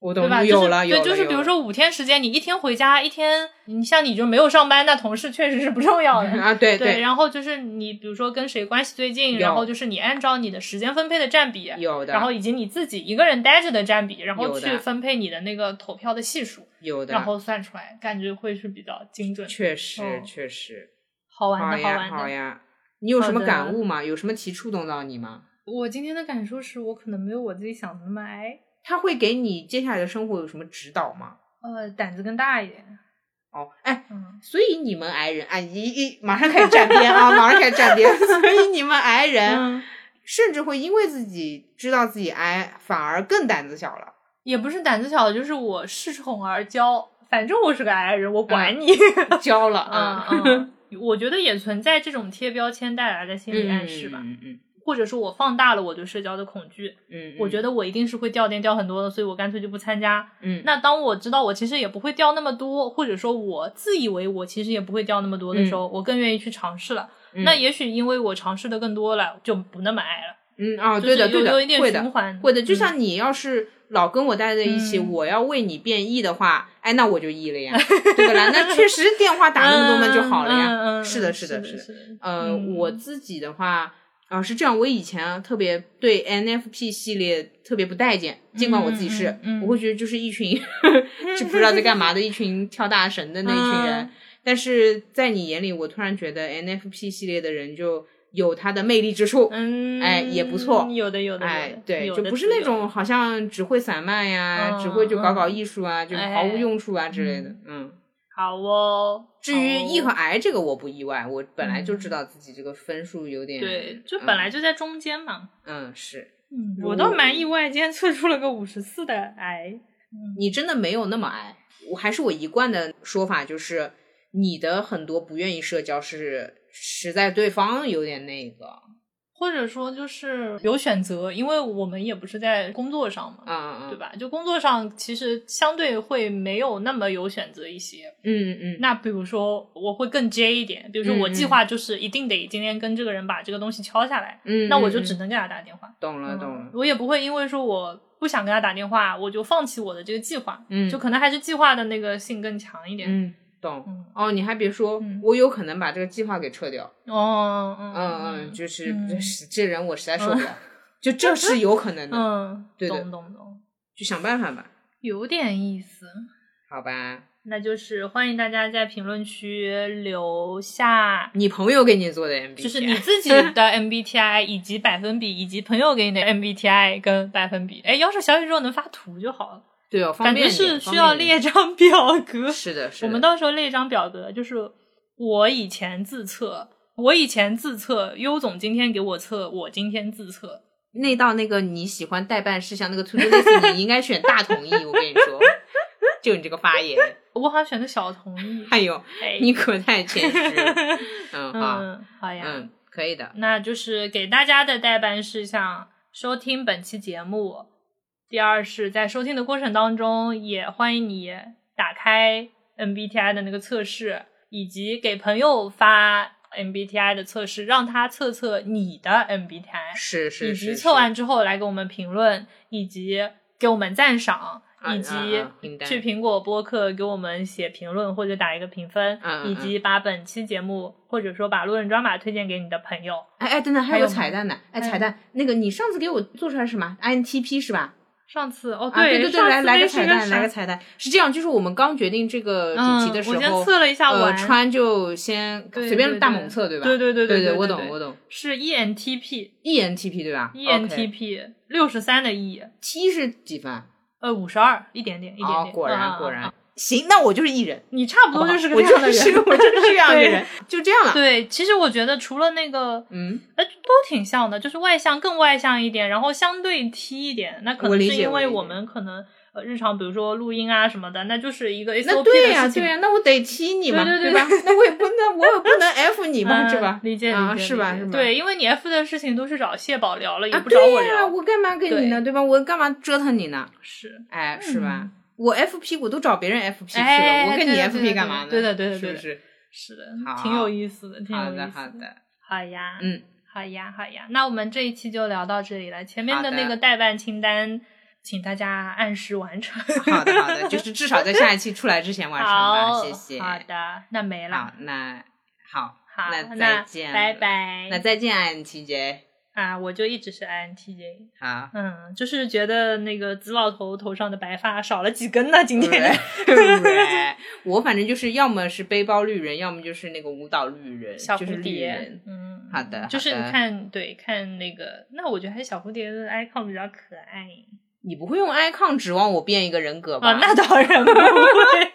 我懂，对吧？有了，有了。对，就是比如说五天时间，你一天回家，一天，你像你就没有上班，那同事确实是不重要的 啊。对对。然后就是你，比如说跟谁关系最近，然后就是你按照你的时间分配的占比，有的。然后以及你自己一个人待着的占比，然后去分配你的那个投票的系数，有的。然后算出来，感觉会是比较精准。确实，确实。好玩的，好玩的。好呀，你有什么感悟吗？有什么题触动到你吗？我今天的感受是我可能没有我自己想的那么矮。他会给你接下来的生活有什么指导吗？呃，胆子更大一点。哦，哎，所以你们矮人哎，一一马上开始站边啊，马上开始站边。所以你们矮人甚至会因为自己知道自己矮，反而更胆子小了。也不是胆子小，就是我恃宠而骄。反正我是个矮人，我管你骄了啊。我觉得也存在这种贴标签带来的心理暗示吧。嗯嗯。或者说我放大了我对社交的恐惧，嗯，我觉得我一定是会掉电掉很多的，所以我干脆就不参加，嗯。那当我知道我其实也不会掉那么多，或者说我自以为我其实也不会掉那么多的时候，我更愿意去尝试了。那也许因为我尝试的更多了，就不那么爱了。嗯啊，对的对的，会的会的。就像你要是老跟我待在一起，我要为你变异的话，哎，那我就异了呀，对不啦？那确实电话打那么多嘛就好了呀。是的，是的，是的。呃，我自己的话。啊，是这样。我以前特别对 NFP 系列特别不待见，尽管我自己是，我会觉得就是一群就不知道在干嘛的一群跳大神的那一群人。但是在你眼里，我突然觉得 NFP 系列的人就有他的魅力之处，嗯，哎，也不错，有的有的，哎，对，就不是那种好像只会散漫呀，只会就搞搞艺术啊，就毫无用处啊之类的，嗯。好哦，至于 E 和 I 这个我不意外，我本来就知道自己这个分数有点对，就本来就在中间嘛。嗯，是，嗯，我倒蛮意外，今天测出了个五十四的 I。你真的没有那么矮，我还是我一贯的说法，就是你的很多不愿意社交是实在对方有点那个。或者说就是有选择，因为我们也不是在工作上嘛，嗯嗯对吧？就工作上其实相对会没有那么有选择一些，嗯嗯。那比如说我会更 J 一点，比如说我计划就是一定得今天跟这个人把这个东西敲下来，嗯，那我就只能给他打电话。懂了懂了。我也不会因为说我不想跟他打电话，我就放弃我的这个计划，嗯，就可能还是计划的那个性更强一点，嗯。懂哦，你还别说，我有可能把这个计划给撤掉。哦，嗯嗯，就是这人我实在受不了，就这是有可能的。嗯，对懂懂懂，就想办法吧。有点意思。好吧，那就是欢迎大家在评论区留下你朋友给你做的 MBTI，就是你自己的 MBTI 以及百分比，以及朋友给你的 MBTI 跟百分比。哎，要是小宇宙能发图就好了。对哦，感觉是需要列张 表格。是的，是的。我们到时候列一张表格，就是我以前自测，我以前自测，优总今天给我测，我今天自测。那道那个你喜欢代办事项那个 to do list，你应该选大同意。我跟你说，就你这个发言，我好像选的小同意。哎呦，你可太谦虚了。嗯，好，好呀，嗯，可以的。那就是给大家的代办事项，收听本期节目。第二是在收听的过程当中，也欢迎你打开 MBTI 的那个测试，以及给朋友发 MBTI 的测试，让他测测你的 MBTI，是是是，以及测完之后来给我们评论，以及给我们赞赏，以及去苹果播客给我们写评论或者打一个评分，以及把本期节目或者说把路人抓马推荐给你的朋友。哎哎，等等，还有彩蛋呢！哎，彩蛋，那个你上次给我做出来是什么？INTP 是吧？上次哦，对对对，来来个彩蛋，来个彩蛋，是这样，就是我们刚决定这个主题的时候，我先测了一下，呃，川就先随便大猛测，对吧？对对对对对，我懂我懂，是 ENTP，ENTP 对吧？ENTP 六十三的 E，T 是几分？呃，五十二，一点点，一点点，果然果然。行，那我就是艺人，你差不多就是个这样的人，我就是这样的人，就这样了。对，其实我觉得除了那个，嗯，哎，都挺像的，就是外向更外向一点，然后相对 T 一点，那可能是因为我们可能呃日常比如说录音啊什么的，那就是一个 SOP 对呀对呀，那我得 T 你嘛，对吧？那我也不能我也不能 F 你嘛，是吧？理解理解是吧？是吧？对，因为你 F 的事情都是找谢宝聊了，也不找我聊，我干嘛跟你呢？对吧？我干嘛折腾你呢？是，哎，是吧？我 F P 我都找别人 F P 去了，我跟你 F P 干嘛呢？对的对的对的，是是的，挺有意思的，挺有意思的。好的好的，好呀，嗯，好呀好呀。那我们这一期就聊到这里了。前面的那个代办清单，请大家按时完成。好的，好的，就是至少在下一期出来之前完成吧，谢谢。好的，那没了。好，那好，好，那再见，拜拜。那再见，INTJ。啊，我就一直是 INTJ。啊，嗯，就是觉得那个紫老头头上的白发少了几根呢？今天，我反正就是要么是背包绿人，要么就是那个舞蹈绿人，小蝴蝶。嗯，好的，就是你看对看那个，那我觉得还是小蝴蝶的 icon 比较可爱。你不会用 icon 指望我变一个人格吧？啊，那当然不会。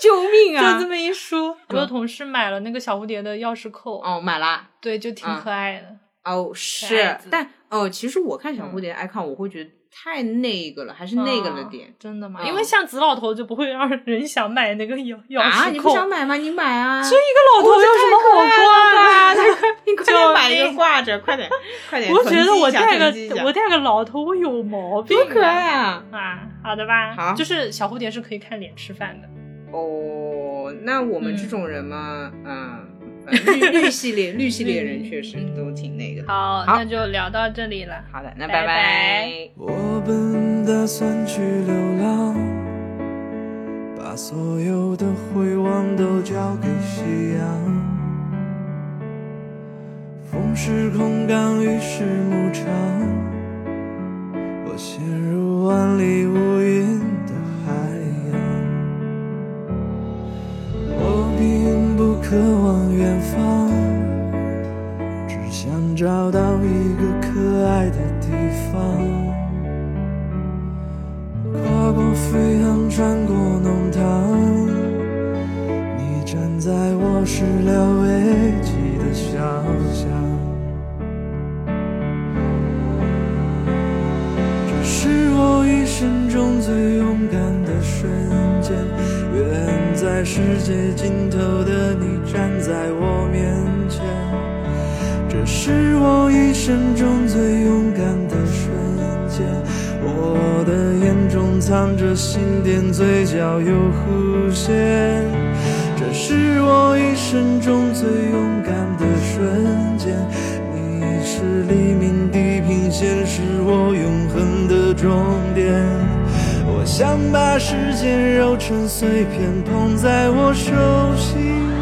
救命啊！就这么一说，我的同事买了那个小蝴蝶的钥匙扣。哦，买了。对，就挺可爱的。哦，是，但哦，其实我看小蝴蝶 icon，我会觉得太那个了，还是那个了点。真的吗？因为像紫老头就不会让人想买那个钥钥匙扣。啊，你不想买吗？你买啊！这一个老头有什么好挂的？你快点买一个挂着，快点，快点！我觉得我带个我带个老头，我有毛病。多可爱啊！啊，好的吧。好，就是小蝴蝶是可以看脸吃饭的。哦，那我们这种人嘛，嗯。绿绿系列，绿系列人确实都挺那个。好，那就聊到这里了。好的，那拜拜。我本打算去流浪，把所有的回望都交给夕阳。风是空港，雨是牧场，我陷入万里无云渴望。远方，只想找到一个可爱的地方。跨过飞航，穿过弄堂，你站在我始料未及的小巷。这是我一生中最勇敢的瞬。远在世界尽头的你站在我面前，这是我一生中最勇敢的瞬间。我的眼中藏着心电，嘴角有弧线。这是我一生中最勇敢的瞬间。你是黎明地平线，是我永恒的终点。想把时间揉成碎片，捧在我手心。